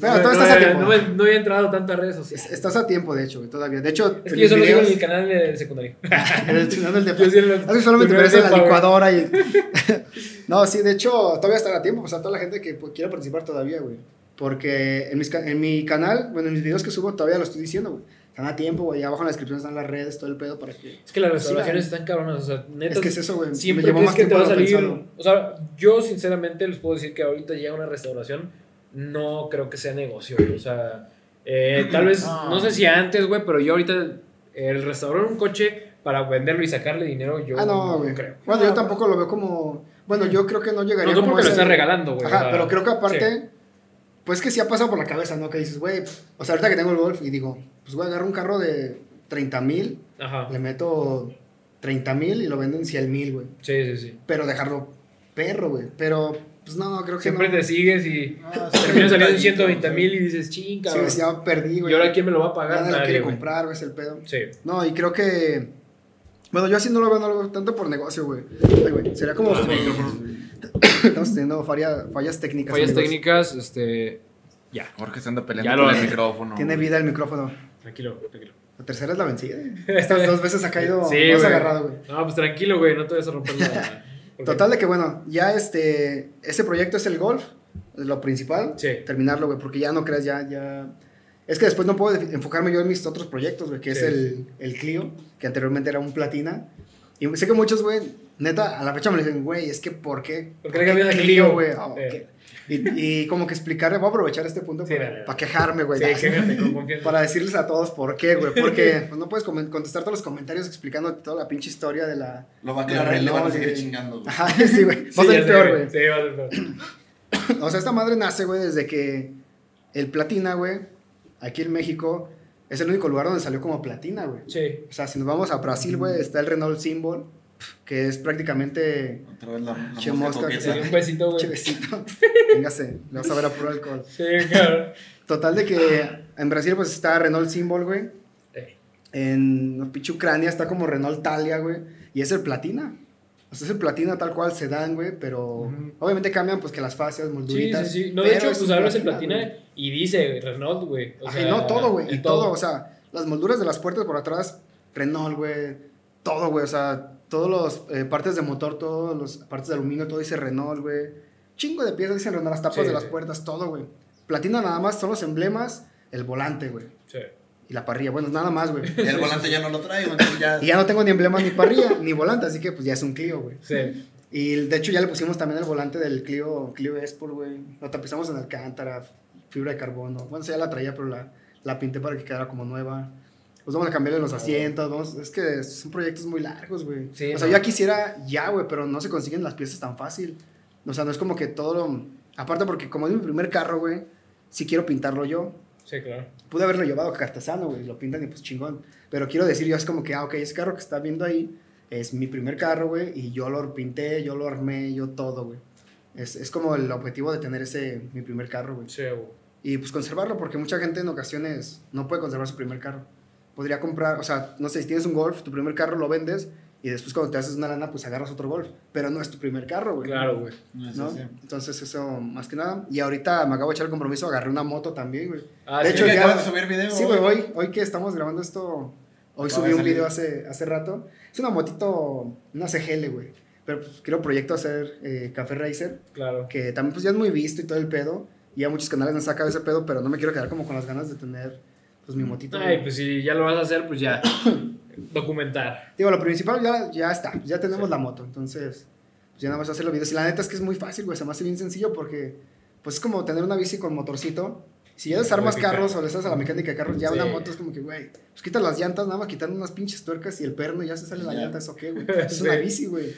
Speaker 3: Pero
Speaker 1: no,
Speaker 3: todo
Speaker 1: no,
Speaker 3: estás a
Speaker 1: he-
Speaker 3: tiempo.
Speaker 1: no, había entrado a tantas redes
Speaker 3: Es-
Speaker 1: sociales.
Speaker 3: Estás a tiempo, de hecho, güey, todavía. De hecho,
Speaker 1: Es que yo solo canal de secundaria. *laughs*
Speaker 3: en el chingón del
Speaker 1: Yo sí en el-
Speaker 3: A mí solamente
Speaker 1: el
Speaker 3: me ves en la licuadora y... *laughs* no, sí, de hecho, todavía estará a tiempo. O sea, toda la gente que pues, quiera participar todavía, güey. Porque en, mis en mi canal, bueno, en mis videos que subo, todavía lo estoy diciendo, güey. Están a tiempo, güey. Abajo en la descripción están las redes, todo el pedo para que...
Speaker 1: Es que las restauraciones
Speaker 3: Sí,
Speaker 1: están cabronas. O sea, neta.
Speaker 3: Es que es eso, güey. Me
Speaker 1: Siempre
Speaker 3: llevó
Speaker 1: crees
Speaker 3: más
Speaker 1: que te va a salir.
Speaker 3: pensarlo.
Speaker 1: O sea, yo sinceramente les puedo decir que ahorita llega una restauración. No creo que sea negocio, güey. O sea, eh, tal vez,
Speaker 2: No.
Speaker 1: no sé si antes, güey, pero yo ahorita, el restaurar un coche para venderlo y sacarle dinero, yo
Speaker 3: Ah, no,
Speaker 1: creo.
Speaker 3: Bueno, yo tampoco lo veo como... Bueno, yo creo que no
Speaker 1: No,
Speaker 3: llegaría
Speaker 1: tú
Speaker 3: como
Speaker 1: porque lo
Speaker 3: ese-
Speaker 1: estás regalando, güey. o
Speaker 3: Ajá,
Speaker 1: sea,
Speaker 3: pero creo que aparte,
Speaker 1: sí.
Speaker 3: Pues que sí ha pasado por la cabeza, ¿no? Que dices, güey, o sea, ahorita que tengo el golf y digo, pues voy a agarrar un carro de 30 mil,
Speaker 1: Ajá.
Speaker 3: le meto 30 mil y lo vendo en 100 mil, güey.
Speaker 1: Sí, sí, sí.
Speaker 3: Pero dejarlo perro, güey. Pero, pues no, creo que
Speaker 1: Siempre
Speaker 3: no.
Speaker 1: te sigues y
Speaker 2: Ah, sí,
Speaker 1: terminas saliendo en
Speaker 2: detallito,
Speaker 1: 120
Speaker 2: sí.
Speaker 1: mil y dices, chinga.
Speaker 3: Sí, güey, sí, ya perdí,
Speaker 1: ¿Y
Speaker 3: güey.
Speaker 1: ahora quién me lo va a pagar?
Speaker 3: Nadie lo
Speaker 1: Nadie,
Speaker 3: quiere
Speaker 1: güey.
Speaker 3: comprar, güey, es el pedo.
Speaker 1: Sí.
Speaker 3: No, y creo que... Bueno, yo así no lo veo, no lo veo tanto por negocio, güey. Ay, güey, sería como...
Speaker 1: Ah,
Speaker 3: Estamos teniendo falla- fallas técnicas.
Speaker 1: Fallas
Speaker 3: amigos.
Speaker 1: técnicas, este. Ya.
Speaker 2: Jorge se anda peleando
Speaker 1: Ya
Speaker 2: con
Speaker 1: lo-
Speaker 2: el micrófono.
Speaker 3: Tiene vida el micrófono.
Speaker 1: Tranquilo, tranquilo.
Speaker 3: La tercera es la vencida. Estas dos veces ha caído
Speaker 1: Sí,
Speaker 3: más agarrado, güey.
Speaker 1: No, pues tranquilo, güey, no te vas a romper la. *laughs*
Speaker 3: Total de que, bueno, ya este, ese proyecto es el golf, lo principal.
Speaker 1: Sí.
Speaker 3: Terminarlo, güey, porque ya no creas, ya, ya... Es que después no puedo enfocarme yo en mis otros proyectos, güey, que es el, el Clio, que anteriormente era un Platina. Y sé que muchos, güey, neta, a la fecha me dicen, güey, es que ¿por qué?
Speaker 1: ¿Por qué a Clio?
Speaker 3: güey? Oh,
Speaker 1: Eh.
Speaker 3: ¿qué? y, y como que explicarle, voy a aprovechar este punto
Speaker 1: Sí,
Speaker 3: para,
Speaker 1: dale, dale.
Speaker 3: para quejarme, güey.
Speaker 1: Sí,
Speaker 3: para decirles a todos por qué, güey. Porque pues, no puedes contestar todos los comentarios explicando toda la pinche historia de la.
Speaker 2: Lo va a
Speaker 3: de
Speaker 2: aclarar y le van a seguir
Speaker 3: de-
Speaker 2: chingando. güey.
Speaker 3: Ajá, sí, güey.
Speaker 1: Sí,
Speaker 3: Va a ser peor, güey.
Speaker 1: Sí, va a ser peor.
Speaker 3: O sea, esta madre nace, güey, desde que el Platina, güey, aquí en México, es el único lugar donde salió como Platina, güey.
Speaker 1: Sí.
Speaker 3: O sea, si nos vamos a Brasil, güey, está el Renault Symbol, que es prácticamente.
Speaker 2: Otra vez la, la
Speaker 3: Che,
Speaker 2: mosca
Speaker 3: que
Speaker 1: Sí, un besito, güey.
Speaker 3: Chevecito. *laughs* Véngase, le vas a ver a puro alcohol.
Speaker 1: Sí, claro.
Speaker 3: Total de que en Brasil, pues está Renault Symbol, güey.
Speaker 1: Sí.
Speaker 3: En no, pinche Ucrania está como Renault Talia, güey. Y es el Platina. O sea, es el Platina tal cual se dan, güey. Pero obviamente cambian, pues que las fascias,
Speaker 1: Sí,
Speaker 3: molduritas.
Speaker 1: sí, sí. No, de hecho,
Speaker 3: es
Speaker 1: pues hablas el
Speaker 3: Platina,
Speaker 1: y dice Renault, güey. O
Speaker 3: Ajá,
Speaker 1: sea,
Speaker 3: no todo, güey. Y todo. o sea, las molduras de las puertas por atrás, Renault, güey. Todo, güey. O sea, todos los eh, partes de motor, todas las partes de aluminio, todo dice Renault, güey. Chingo de piezas dicen Renault, las tapas
Speaker 1: Sí,
Speaker 3: de las puertas, todo, güey. Platina nada más son los emblemas, el volante, güey.
Speaker 1: Sí.
Speaker 3: Y la parrilla. Bueno, nada más, güey.
Speaker 2: Y el volante ya no lo traigo, entonces ya.
Speaker 3: Y ya no tengo ni emblemas ni parrilla, ni volante, así que pues ya es un Clio, güey.
Speaker 1: Sí.
Speaker 3: Y de hecho ya le pusimos también el volante del Clio, Clio Sport, güey. Lo tapizamos en alcántara, fibra de carbono. Bueno, sí, ya la traía, pero la, la pinté para que quedara como nueva. Pues vamos a cambiarle los asientos, vamos, es que son proyectos muy largos, güey.
Speaker 1: Sí,
Speaker 3: o sea,
Speaker 1: no.
Speaker 3: yo quisiera ya, güey, pero no se consiguen las piezas tan fácil. O sea, no es como que todo lo... Aparte porque como es mi primer carro, güey, sí quiero pintarlo yo.
Speaker 1: Sí, claro.
Speaker 3: Pude haberlo llevado a Cartesano, güey, lo pintan y pues chingón. Pero quiero decir yo, es como que, ah, ok, ese carro que está viendo ahí es mi primer carro, güey, y yo lo pinté, yo lo armé, yo todo, güey. Es, es como el objetivo de tener ese, mi primer carro, güey.
Speaker 1: Sí, güey.
Speaker 3: Y pues conservarlo, porque mucha gente en ocasiones no puede conservar su primer carro. Podría comprar, o sea, no sé, si tienes un Golf, tu primer carro lo vendes, y después cuando te haces una lana, pues agarras otro Golf. Pero no es tu primer carro, güey.
Speaker 1: Claro, güey.
Speaker 3: ¿no? Entonces eso, más que nada. Y ahorita me acabo de echar el compromiso, agarré una moto también, güey.
Speaker 1: Ah,
Speaker 3: De
Speaker 1: sí,
Speaker 3: hecho,
Speaker 2: que
Speaker 3: ya-
Speaker 2: de subir video.
Speaker 3: Sí, güey, hoy, hoy que estamos grabando esto, hoy subí un video hace, hace rato. Es una motito, una CGL, güey. Pero pues, quiero proyecto hacer eh, Café Racer,
Speaker 1: Claro.
Speaker 3: que también pues ya es muy visto y todo el pedo. Y ya muchos canales han sacado ese pedo, pero no me quiero quedar como con las ganas de tener pues mi motito.
Speaker 1: Ay, pues si ya lo vas a hacer, pues ya. *coughs* Documentar.
Speaker 3: Digo, lo principal ya, ya está, ya tenemos la moto, entonces pues ya nada más hacer los videos. Y la neta es que es muy fácil, güey, se me hace bien sencillo porque pues es como tener una bici con motorcito. Si ya desarmas carros o le estás a la mecánica de carros, ya
Speaker 1: Sí.
Speaker 3: una moto es como que, güey, pues quitas las llantas, nada más quitando unas pinches tuercas y el perno ya se sale la llanta, eso qué, güey. *laughs* Es una bici, güey.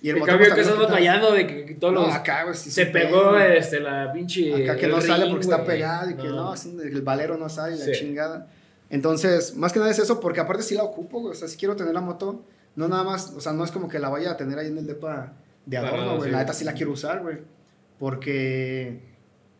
Speaker 3: Y el
Speaker 1: En
Speaker 3: motor
Speaker 1: cambio,
Speaker 3: pues,
Speaker 1: que estás batallando de que, todos
Speaker 3: No,
Speaker 1: los.
Speaker 3: acá, güey, sí
Speaker 1: se pegó
Speaker 3: güey.
Speaker 1: este, la pinche.
Speaker 3: Acá que no sale porque está pegado y que no, un- el valero no sale, la
Speaker 1: Sí.
Speaker 3: chingada. Entonces, más que nada es eso, porque aparte sí la ocupo, güey. O sea, si quiero tener la moto, no nada más, o sea, no es como que la vaya a tener ahí en el depa de adorno, güey. la neta sí la quiero usar, güey. Porque,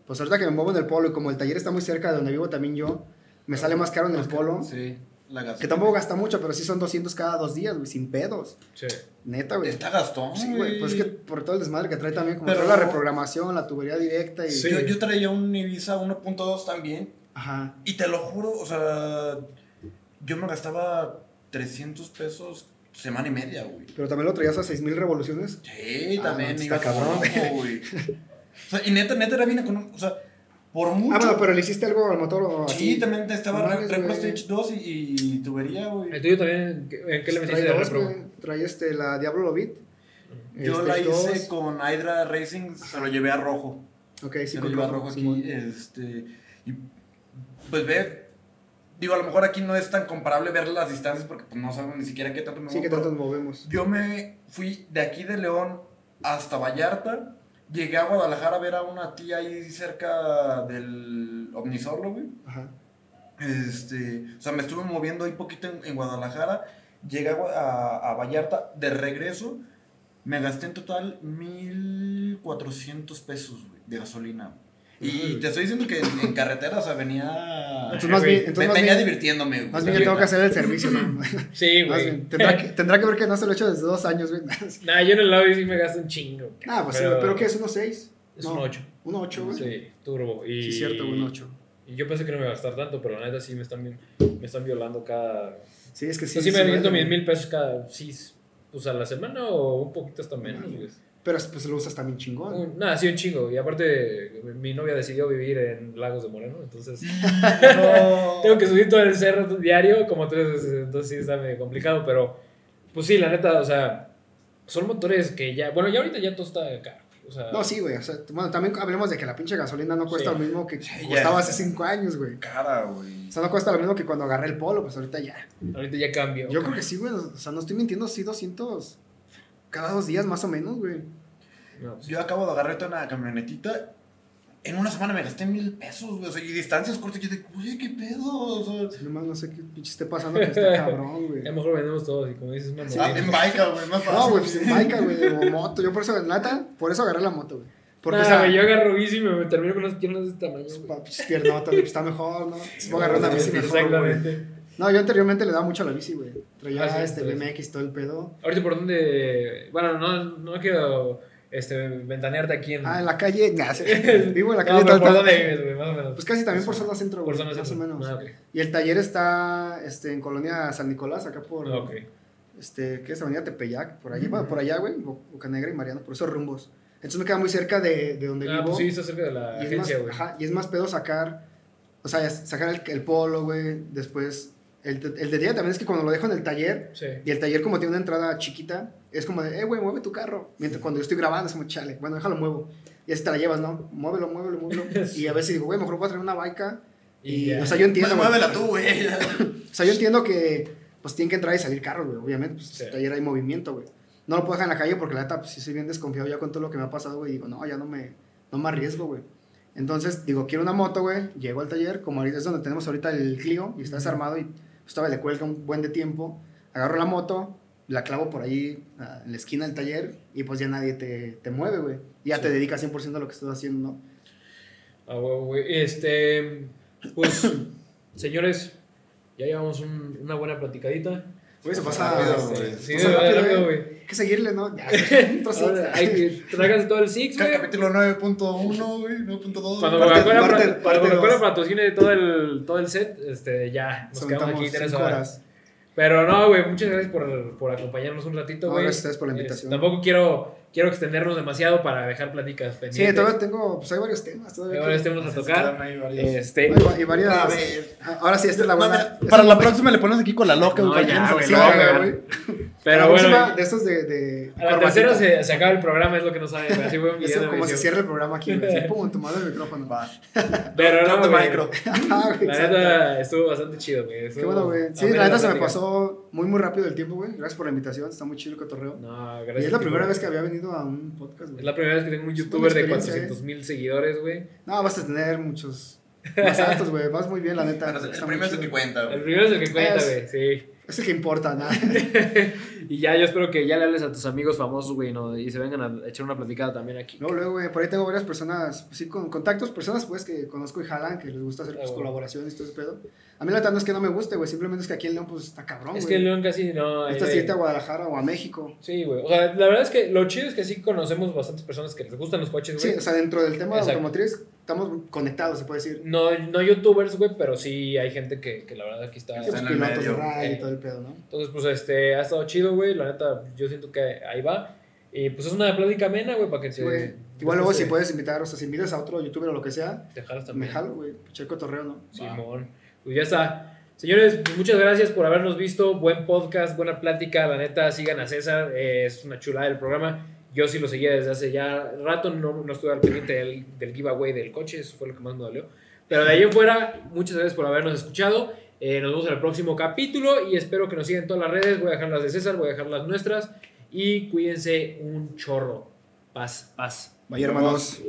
Speaker 3: pues ahorita que me muevo en el polo y como el taller está muy cerca de donde vivo también yo, me sale más caro en el polo.
Speaker 2: Sí. la gasolina.
Speaker 3: Que tampoco gasta mucho, pero sí son 200 cada dos días, güey, sin pedos.
Speaker 1: Sí.
Speaker 3: Neta, güey.
Speaker 2: Está gastón,
Speaker 3: Sí, güey, pues es que por todo el desmadre que trae también, como
Speaker 2: Pero-
Speaker 3: toda la reprogramación, la tubería directa y...
Speaker 1: Sí.
Speaker 2: Yo, yo traía un Ibiza 1.2 también.
Speaker 3: Ajá.
Speaker 2: Y te lo juro, o sea, yo me gastaba 300 pesos semana y media, güey.
Speaker 3: Pero también lo traías a 6000 revoluciones.
Speaker 2: Sí,
Speaker 3: Ah,
Speaker 2: también
Speaker 3: no,
Speaker 2: iba
Speaker 3: cabrón.
Speaker 2: güey. *laughs* O sea, y neta, neta era bien económico. O sea, por mucho.
Speaker 3: Ah, bueno, pero le hiciste algo al motor o así.
Speaker 2: Sí, también estaba
Speaker 3: No
Speaker 2: Repro. Stage 2 y, y tubería, güey.
Speaker 1: ¿El tuyo también? ¿En qué, en qué le metiste de repro?
Speaker 3: Trae este, la Diablo Lobit.
Speaker 2: Yo
Speaker 3: Este,
Speaker 2: la hice con Hydra Racing, se lo llevé a rojo.
Speaker 3: Ok, sí,
Speaker 2: se lo
Speaker 3: con
Speaker 2: llevé a
Speaker 3: rojo,
Speaker 2: aquí. Este, y pues ver. Digo, a lo mejor aquí no es tan comparable ver las distancias porque pues, no sabemos ni siquiera qué tanto me
Speaker 3: Sí,
Speaker 2: pero
Speaker 3: tanto nos movemos.
Speaker 2: Yo me fui de aquí de León hasta Vallarta. Llegué a Guadalajara a ver a una tía ahí cerca del Omnisorlo, güey.
Speaker 3: Ajá.
Speaker 2: Este, o sea, me estuve moviendo ahí poquito en, en Guadalajara. Llegué a, Gua- a- a Vallarta. De regreso, me gasté en total 1.400 pesos, güey, de gasolina. Y te estoy diciendo que en, en carretera, o sea, venía...
Speaker 3: Entonces, más bien,
Speaker 2: me-
Speaker 3: entonces,
Speaker 2: venía
Speaker 3: bien,
Speaker 2: divirtiéndome, güey.
Speaker 3: más bien yo tengo que hacer el servicio, ¿no? *laughs*
Speaker 1: Sí,
Speaker 3: Más
Speaker 1: güey.
Speaker 3: bien, tendrá, que, tendrá que ver que no se lo he hecho desde dos años, güey. *laughs*
Speaker 1: Nah, yo en el Audi sí me gasto un chingo.
Speaker 3: Ah, pues sí, güey, pero ¿qué es? ¿1.6?
Speaker 1: Es un 8.
Speaker 3: Un 8, güey. Sí,
Speaker 1: Sí, turbo. Y,
Speaker 3: cierto, un 8.
Speaker 1: Y yo pensé que no me iba a gastar tanto, pero la neta sí me están, me están violando cada...
Speaker 3: Sí, es que
Speaker 1: Sí,
Speaker 3: sí.
Speaker 1: sí, me
Speaker 3: sí,
Speaker 1: aviento
Speaker 3: vale.
Speaker 1: mis mil pesos cada... Sí, pues a la semana o un poquito hasta menos, güey.
Speaker 3: Pero pues lo usas también chingón.
Speaker 1: Nada, sí, un chingo. Y aparte, mi novia decidió vivir en Lagos de Moreno, entonces... *laughs*
Speaker 2: No.
Speaker 1: Tengo que subir todo el cerro diario como tres veces, entonces sí está medio complicado, pero pues sí, la neta, o sea, son motores que ya, bueno, ya ahorita ya todo está caro, o sea,
Speaker 3: No, sí, güey. O sea, bueno, también hablemos de que la pinche gasolina no cuesta
Speaker 1: Sí.
Speaker 3: lo mismo que
Speaker 2: Sí,
Speaker 3: costaba hace 5 años, güey.
Speaker 2: Cara, güey.
Speaker 3: O sea, no cuesta lo mismo que cuando agarré el polo, pues ahorita ya.
Speaker 1: ahorita ya cambió.
Speaker 3: Yo creo que sí, güey. O sea, no estoy mintiendo, sí, 200 cada dos días más o menos, güey.
Speaker 1: No, pues,
Speaker 2: Yo acabo de agarrar una camionetita. En una semana me gasté mil pesos, güey. O sea, y distancias cortas. Yo de, oye, ¿qué pedo? O sea,
Speaker 3: Nomás no sé qué pinche esté pasando que está cabrón, güey. *laughs*
Speaker 1: a lo mejor vendemos todos y como dices, una
Speaker 3: Sí.
Speaker 2: ah, en bike, güey, más fácil.
Speaker 3: No, güey, pues en bike, güey, o *laughs* moto. Yo por eso, neta, por eso agarré la moto, güey. Porque,
Speaker 1: Nah,
Speaker 3: o sea,
Speaker 1: güey, yo agarro bici y me termino con unas piernas de este tamaño.
Speaker 3: pues, piernotas, güey, pues, está mejor, ¿no? Voy a agarrar una bici mejor.
Speaker 1: Exactamente.
Speaker 3: No, yo anteriormente le daba mucho a la bici, güey. Traía
Speaker 1: Ah, sí,
Speaker 3: este. BMX, todo el pedo.
Speaker 1: Ahorita por dónde, bueno, no, no quiero este, ventanearte aquí en...
Speaker 3: Ah, en la calle, *laughs* nah, vivo en la *laughs*
Speaker 1: no,
Speaker 3: calle
Speaker 1: pero
Speaker 3: tal,
Speaker 1: ¿por dónde vives, güey? Más o menos.
Speaker 3: Pues casi también por zona centro,
Speaker 1: por zona
Speaker 3: más
Speaker 1: centro.
Speaker 3: o menos.
Speaker 1: Ah.
Speaker 3: Y el taller está este, en Colonia San Nicolás, acá por,
Speaker 1: Ah, ok.
Speaker 3: este, ¿qué es? Avenida Tepeyac, por allí, por allá, güey, Bo- Bocanegra y Mariano, por esos rumbos. Entonces me queda muy cerca de, de donde
Speaker 1: Ah,
Speaker 3: vivo.
Speaker 1: pues sí, está cerca de la
Speaker 3: más,
Speaker 1: agencia, güey.
Speaker 3: ajá, y es más pedo sacar, o sea, sacar el, el polo, güey, después... El, el detalle también es que cuando lo dejo en el taller,
Speaker 1: Sí.
Speaker 3: y el taller como tiene una entrada chiquita, es como de, eh, güey, mueve tu carro. Mientras cuando yo estoy grabando es como, chale, bueno, déjalo muevo. Y así te la llevas, ¿no? Muévelo, muévelo, muévelo. *laughs* Y a veces digo, güey, mejor voy a traer una baica. Y, o sea, yo entiendo, güey.
Speaker 2: Muévela tú, güey. *laughs*
Speaker 3: O sea, yo entiendo que, pues, tienen que entrar y salir carros, güey. Obviamente, pues,
Speaker 1: Sí.
Speaker 3: el taller hay movimiento, güey. No lo puedo dejar en la calle porque la neta, pues, sí soy bien desconfiado ya con todo lo que me ha pasado, güey. Digo, no, ya no me, no me arriesgo, güey. Entonces, digo, quiero una moto, güey. Llego al taller, como ahorita es donde tenemos ahorita el Clio y está desarmado y pues todavía le cuelga un buen de tiempo. Agarro la moto, la clavo por ahí ah, en la esquina del taller y pues ya nadie te, te mueve, güey. Ya
Speaker 1: Sí.
Speaker 3: te dedicas 100% a lo que estás haciendo, ¿no?
Speaker 1: Ah, huevo, güey. Este, pues, *clears throat* señores, ya llevamos un- una buena platicadita.
Speaker 3: Güey, se
Speaker 2: Pasa rápido,
Speaker 3: se
Speaker 2: güey.
Speaker 1: Sí,
Speaker 3: pasa
Speaker 1: rápido, güey.
Speaker 3: Hay que seguirle, ¿no? Ya. *laughs*
Speaker 1: Ahora, hay que tráiganse todo el Six, güey.
Speaker 2: Capítulo 9.1, güey. 9.2.
Speaker 1: Cuando Coca-Cola patrocine todo el, todo el set, este, ya, nos quedamos aquí tres horas. Pero no, güey, muchas gracias por, por acompañarnos un ratito,
Speaker 3: No,
Speaker 1: güey.
Speaker 3: gracias a ustedes por la
Speaker 1: Es-
Speaker 3: invitación.
Speaker 1: tampoco quiero, quiero extendernos demasiado para dejar pláticas
Speaker 3: Sí,
Speaker 1: pendientes.
Speaker 3: todavía tengo, pues hay varios temas. Todavía
Speaker 1: Hay varios
Speaker 3: que-
Speaker 1: temas a tocar. Este,
Speaker 3: Hay, varias.
Speaker 2: A ver.
Speaker 3: Ah, Ahora sí, esta es la buena.
Speaker 2: Para la próxima le pones aquí con la loca,
Speaker 1: No,
Speaker 2: güey.
Speaker 1: ya, güey,
Speaker 3: Sí,
Speaker 1: no,
Speaker 3: güey. *laughs*
Speaker 1: pero
Speaker 3: La
Speaker 1: bueno,
Speaker 3: próxima de estos de. de
Speaker 1: a la tercera se, se acaba el programa, es lo que no saben. Así fue un *laughs* video de
Speaker 3: como se cierra el programa aquí, güey. Así, *laughs* pum, tomando el micrófono.
Speaker 2: Va.
Speaker 1: Pero no, güey.
Speaker 2: micro. *laughs*
Speaker 1: La neta estuvo bastante chido, güey.
Speaker 3: Qué
Speaker 1: Estuvo
Speaker 3: bueno, güey. Sí, la neta se me pasó muy, muy rápido el tiempo, güey. Gracias por la invitación. Está muy chido el cotorreo.
Speaker 1: No,
Speaker 3: y
Speaker 1: gracias.
Speaker 3: es la primera vez que había venido a un podcast,
Speaker 1: Es
Speaker 3: güey.
Speaker 1: la primera vez que tengo un
Speaker 3: Es
Speaker 1: youtuber de
Speaker 3: buena experiencia,
Speaker 1: 400 mil seguidores, güey.
Speaker 3: No, vas a tener muchos más altos, güey. Vas muy bien, la neta.
Speaker 2: El primero es el que cuenta,
Speaker 1: El
Speaker 2: güey.
Speaker 1: primero es el que cuenta,
Speaker 3: Es-
Speaker 1: güey, sí.
Speaker 3: Ese que importa, nada. *laughs*
Speaker 1: y ya yo espero que ya le hables a tus amigos famosos, güey, ¿no? y se vengan a echar una platicada también aquí.
Speaker 3: Luego, luego, güey, por ahí tengo varias personas, pues, sí, con contactos, personas, pues, que conozco y jalan, que les gusta hacer
Speaker 1: Ah,
Speaker 3: pues,
Speaker 1: bueno.
Speaker 3: colaboraciones y todo ese pedo. A mí la verdad no es que no me guste, güey, simplemente es que aquí en León, pues, está cabrón,
Speaker 1: es que León casi no... de-
Speaker 3: irte a Guadalajara o a México.
Speaker 1: Sí, güey. O sea, la verdad es que lo chido es que sí conocemos bastantes personas que les gustan los coches,
Speaker 3: Sí,
Speaker 1: güey.
Speaker 3: o sea, dentro del tema
Speaker 1: Exacto.
Speaker 3: automotriz, estamos conectados, se puede decir.
Speaker 1: no, no youtubers, güey, pero sí hay gente que, que la verdad aquí está...
Speaker 3: Sí, pues,
Speaker 2: en el
Speaker 3: pilotos de rally
Speaker 1: Eh.
Speaker 3: y todo el pedo, ¿no?
Speaker 1: Entonces, pues, este, ha estado chido, güey. La neta, yo siento que ahí va. Y pues es una plática amena, güey, para que
Speaker 3: Sí, güey. Igual luego si puedes invitar, o sea, si invitas a otro youtuber o lo que sea,
Speaker 1: Te jalas
Speaker 3: me
Speaker 1: también.
Speaker 3: jalo, güey. Checo torreo, ¿no?
Speaker 1: Simón. Pues ya está. Señores, pues, muchas gracias por habernos visto. Buen podcast, buena plática. La neta, sigan a César. eh, es una chulada el programa. Yo sí lo seguía desde hace ya rato. No, no estuve al pendiente del, del giveaway del coche. Eso fue lo que más me dolió. Pero de ahí en fuera, muchas gracias por habernos escuchado. Eh, nos vemos en el próximo capítulo y espero que nos sigan todas las redes. Voy a dejar las de César, voy a dejar las nuestras. Y cuídense un chorro. Paz, paz.
Speaker 3: Vaya, hermanos.